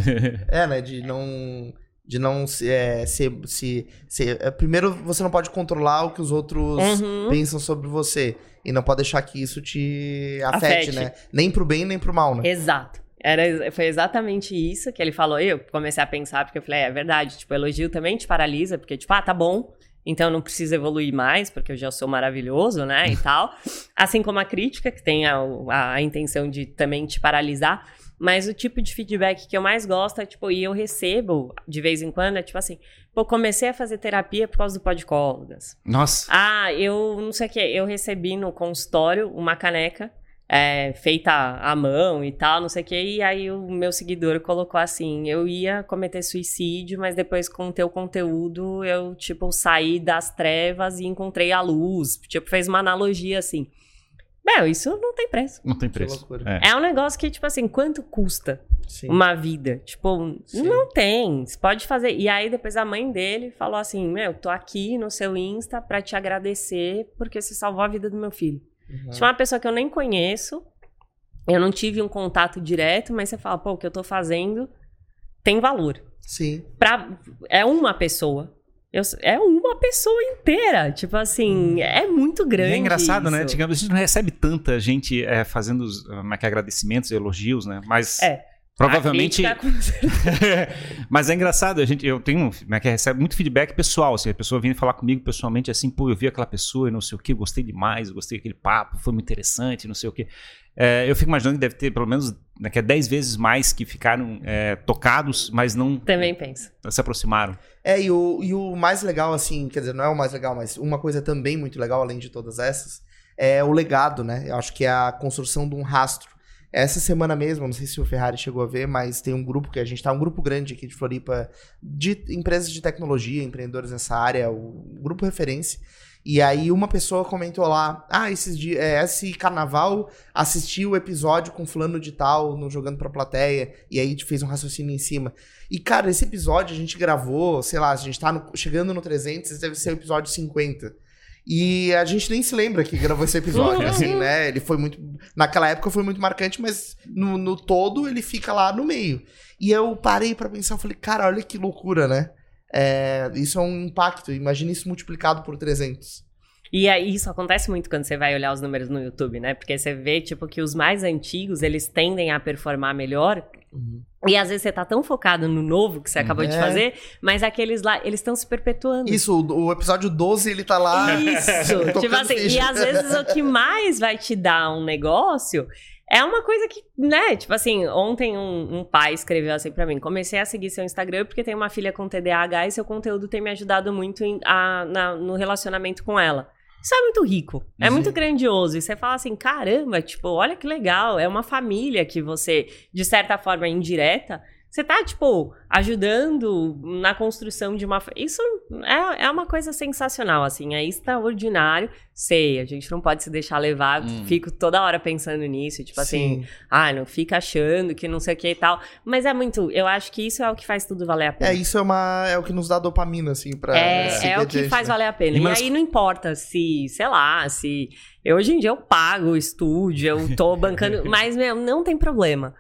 É, né? De não. De não se, é, se, se, se- é, Primeiro, você não pode controlar o que os outros
Uhum.
pensam sobre você. E não pode deixar que isso te afete,
Afete.
né? Nem pro bem, nem pro mal, né?
Exato. Era, foi exatamente isso que ele falou. Eu comecei a pensar, porque eu falei, é, é verdade, tipo, elogio também te paralisa, porque, tipo, ah, tá bom, então eu não preciso evoluir mais, porque eu já sou maravilhoso, né, e [laughs] tal. Assim como a crítica, que tem a, a, a intenção de também te paralisar. Mas o tipo de feedback que eu mais gosto é, tipo, e eu recebo de vez em quando, é tipo assim, pô, comecei a fazer terapia por causa do Podcólogas.
Nossa.
Ah, eu não sei o que, eu recebi no consultório uma caneca é, feita à mão e tal, não sei o que, e aí o meu seguidor colocou assim, eu ia cometer suicídio, mas depois com o teu conteúdo eu, tipo, saí das trevas e encontrei a luz, tipo, fez uma analogia assim. Meu, isso não tem preço.
Não tem preço. É.
É um negócio que, tipo assim, quanto custa
Sim.
uma vida? Tipo,
Sim.
não tem. Você pode fazer. E aí, depois a mãe dele falou assim: Meu, tô aqui no seu Insta pra te agradecer porque você salvou a vida do meu filho.
Uhum.
Tinha uma pessoa que eu nem conheço, eu não tive um contato direto, mas você fala, pô, o que eu tô fazendo tem valor.
Sim.
Pra, é uma pessoa. Eu- é uma pessoa inteira. Tipo assim, é muito
E
grande.
é engraçado, né?
isso.
Digamos, a gente não recebe tanta gente é, fazendo os, como é que é, agradecimentos, elogios, né? Mas
É.
provavelmente.
A crítica, com-
Mas é engraçado, a gente, eu tenho, como é que é, recebe muito feedback pessoal, assim, a pessoa vem falar comigo pessoalmente assim, pô, eu vi aquela pessoa e não sei o que, gostei demais, gostei daquele papo, foi muito interessante, não sei o que. eu fico imaginando que deve ter pelo menos né, que é 10 vezes mais que ficaram é, tocados, mas não
Também penso.
se aproximaram.
É, e o, e o mais legal, assim, quer dizer, não é o mais legal, mas uma coisa também muito legal, além de todas essas, é o legado, né? Eu acho que é a construção de um rastro. Essa semana mesmo, não sei se o Ferrari chegou a ver, mas tem um grupo que a gente tá, um grupo grande aqui de Floripa, de empresas de tecnologia, empreendedores nessa área, o grupo referência. E aí uma pessoa comentou lá, ah, esses dias, é, esse carnaval assisti o episódio com fulano de tal, no Jogando Pra Plateia, e aí fez um raciocínio em cima. E, cara, esse episódio a gente gravou, sei lá, a gente tá no- chegando no 300, esse deve ser o episódio 50. E a gente nem se lembra que gravou esse episódio, assim, né? Ele foi muito. Naquela época foi muito marcante, mas no, no todo ele fica lá no meio. E eu parei pra pensar, falei, cara, olha que loucura, né? É, isso é um impacto. Imagina isso multiplicado por 300.
E aí, isso acontece muito quando você vai olhar os números no YouTube, né? Porque você vê, tipo, que os mais antigos, eles tendem a performar melhor. E às vezes você tá tão focado no novo que você acabou de
É.
fazer, mas aqueles lá, eles estão se perpetuando.
Isso, o, o episódio 12 ele tá lá.
Isso, [laughs] tipo assim, e às vezes o que mais vai te dar um negócio é uma coisa que, né, tipo assim, ontem um, um pai escreveu assim pra mim, comecei a seguir seu Instagram porque tenho uma filha com TDAH e seu conteúdo tem me ajudado muito em- a- na- no relacionamento com ela. Isso é muito rico, é muito grandioso. E você fala assim, caramba, tipo, olha que legal, é uma família que você, de certa forma indireta, você tá, tipo, ajudando na construção de uma. Isso é, é uma coisa sensacional, assim, é extraordinário. Sei, a gente não pode se deixar levar,
Hum.
fico toda hora pensando nisso, tipo assim,
Sim.
ah, não fica achando que não sei o que e tal. Mas é muito, eu acho que isso é o que faz tudo valer a pena.
É, isso é, uma, é o que nos dá dopamina, assim, pra.
É,
seguir
é o que faz
né?
valer a pena.
E
E,
mas-
aí não importa se, sei lá, se. Eu, hoje em dia eu pago o estúdio, eu tô bancando, [laughs] mas, meu, não tem problema.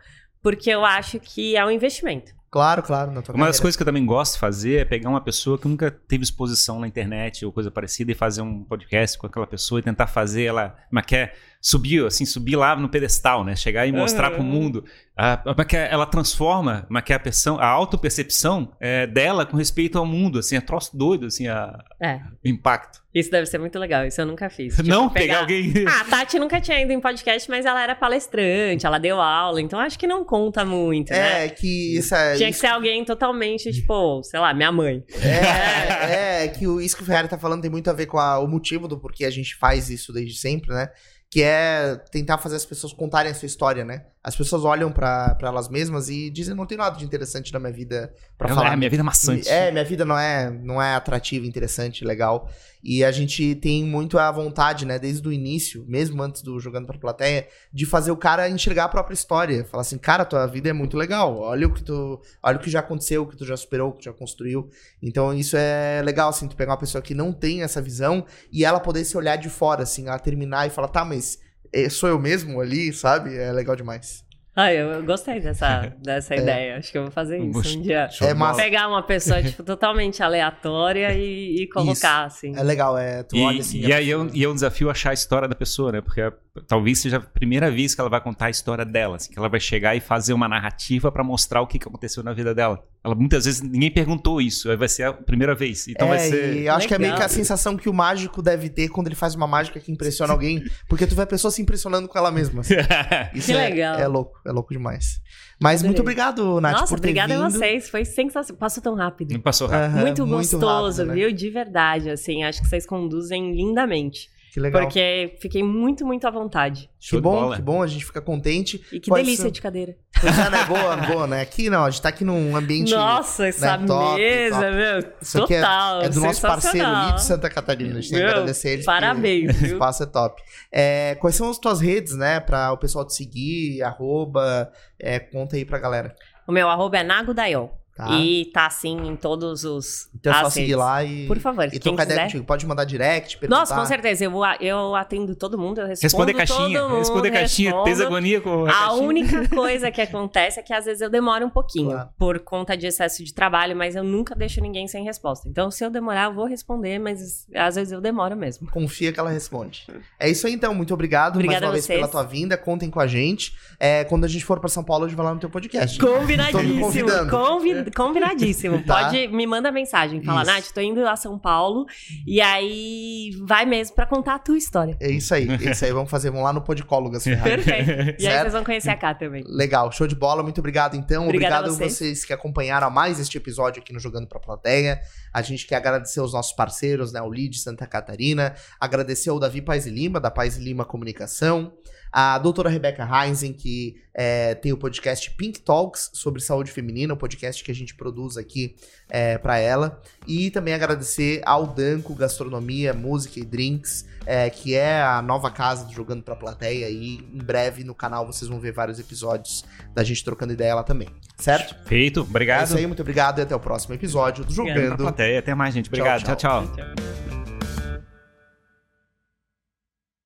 Porque eu acho que é um investimento.
Claro, claro, na tua
Uma das
carreira.
coisas que eu também gosto de fazer é pegar uma pessoa que nunca teve exposição na internet ou coisa parecida e fazer um podcast com aquela pessoa e tentar fazer ela, como é que é, subir, assim, subir lá no pedestal, né? Chegar e mostrar
Aham.
pro mundo. Ah, como é que é, ela transforma, como é que é a, percepção, a autopercepção é, dela com respeito ao mundo, assim, é troço doido, assim, a,
É.
o impacto.
Isso deve ser muito legal. Isso eu nunca fiz. Tipo,
Não pegar alguém...
Ah, a Tati nunca tinha ido em podcast, mas ela era palestrante, ela deu aula, então acho que não conta muito, né?
É, que isso é.
Tinha que ser alguém totalmente, tipo, sei lá, minha mãe.
É, é, que o, isso que o Ferrari tá falando tem muito a ver com a- o motivo do porquê a gente faz isso desde sempre, né? Que é tentar fazer as pessoas contarem a sua história, né? As pessoas olham pra elas mesmas e dizem, não tem nada de interessante na minha vida pra
É,
falar.
minha vida é maçante.
É, minha vida não é, não é atrativa, interessante, legal. E a gente tem muito a vontade, né, desde o início, mesmo antes do Jogando pra Plateia, de fazer o cara enxergar a própria história. Falar assim, cara, tua vida é muito legal. Olha o que tu, olha o que já aconteceu, o que tu já superou, o que tu já construiu. Então isso é legal, assim, tu pegar uma pessoa que não tem essa visão e ela poder se olhar de fora, assim, ela terminar e falar, tá, mas eh, sou eu mesmo ali, sabe? É legal demais.
Ah, eu, gostei dessa, [laughs] dessa ideia. Acho que eu vou fazer isso um dia.
É massa.
Pegar uma pessoa, [laughs] tipo, totalmente aleatória e, e colocar, assim.
É legal, é, tu
E,
olha assim.
e
a
aí é um, e é um desafio achar a história da pessoa, né? Porque é- talvez seja a primeira vez que ela vai contar a história dela, assim, que ela vai chegar e fazer uma narrativa pra mostrar o que, que aconteceu na vida dela. Ela muitas vezes ninguém perguntou isso, aí vai ser a primeira vez. Então vai
é,
ser
e eu acho que é meio que a sensação que o mágico deve ter quando ele faz uma mágica que impressiona alguém, porque tu vê a pessoa se impressionando com ela mesma. assim. [laughs] Isso
Que
é,
legal.
É louco, é louco demais. Mas
Adorei.
muito obrigado, Nath,
Nossa,
por ter
obrigada
vindo.
a vocês. Foi sensacional. Passou tão rápido.
Passou rápido.
Aham,
muito gostoso,
rápido, né?
viu? De verdade, assim. Acho que vocês conduzem lindamente.
Que legal.
Porque fiquei muito, muito à vontade.
Show
que bom,
bola.
que bom, a gente fica contente.
E que
Pode
delícia
ser.
de cadeira.
Pois é, né? Boa, boa, né? Aqui não, a gente tá aqui num ambiente.
Nossa, essa
né, top,
mesa,
top.
meu,
Isso aqui é-
total.
É, do nosso parceiro. Lito Santa Catarina. A gente tem que agradecer eles.
parabéns,
O espaço é top. É, quais são as tuas redes, né? Pra o pessoal te seguir, arroba. é, conta aí pra galera.
O meu arroba é Nagodaiol.
Tá?
E tá assim em todos os.
então é só
as
seguir
redes.
lá e.
Por favor,
E
quem
trocar ideia contigo. Pode mandar direct, perguntar.
Nossa, com certeza. Eu, eu atendo todo mundo, eu respondo
Responder caixinha.
todo mundo,
Responder caixinha. Tens agonia com a
A
caixinha?
única [laughs] coisa que acontece é que às vezes eu demoro um pouquinho
Claro.
por conta de excesso de trabalho, mas eu nunca deixo ninguém sem resposta. Então, se eu demorar, eu vou responder, mas às vezes eu demoro mesmo.
Confia que ela responde. É isso aí, então. Muito obrigado
Obrigada
mais uma vez pela tua vinda. Contem com a gente. É, quando a gente for pra São Paulo, a gente vai lá no teu podcast. Tô me
Combinadíssimo.
convidando.
convi- combinadíssimo.
Tá. [laughs]
Pode, me manda mensagem. Fala,
Isso.
Nath, tô indo a São Paulo. E aí, vai mesmo pra contar a tua história.
É isso aí. É isso aí. Vamos fazer. Vamos lá no Podcólogas. [laughs]
Perfeito. E aí vocês vão conhecer a Cá também.
Legal, show de bola. Muito obrigado, então.
Obrigada
obrigado
a vocês.
vocês que acompanharam mais este episódio aqui no Jogando Pra Plateia. A gente quer agradecer os nossos parceiros, né? O Lead Santa Catarina. Agradecer ao Davi Paz e Lima, da Paz e Lima Comunicação. A doutora Rebeca Heinzen, que é, tem o podcast Pink Talks sobre saúde feminina, o podcast que a gente produz aqui é, para ela. E também agradecer ao Danco Gastronomia, Música e Drinks, é, que é a nova casa do Jogando Pra Plateia. E em breve no canal vocês vão ver vários episódios da gente trocando ideia lá também. Certo?
Feito,
É
obrigado.
isso aí, muito obrigado e até o próximo episódio do.
Pra
Jogando
plateia. Até mais, gente. Obrigado.
Tchau,
tchau.
tchau.
tchau.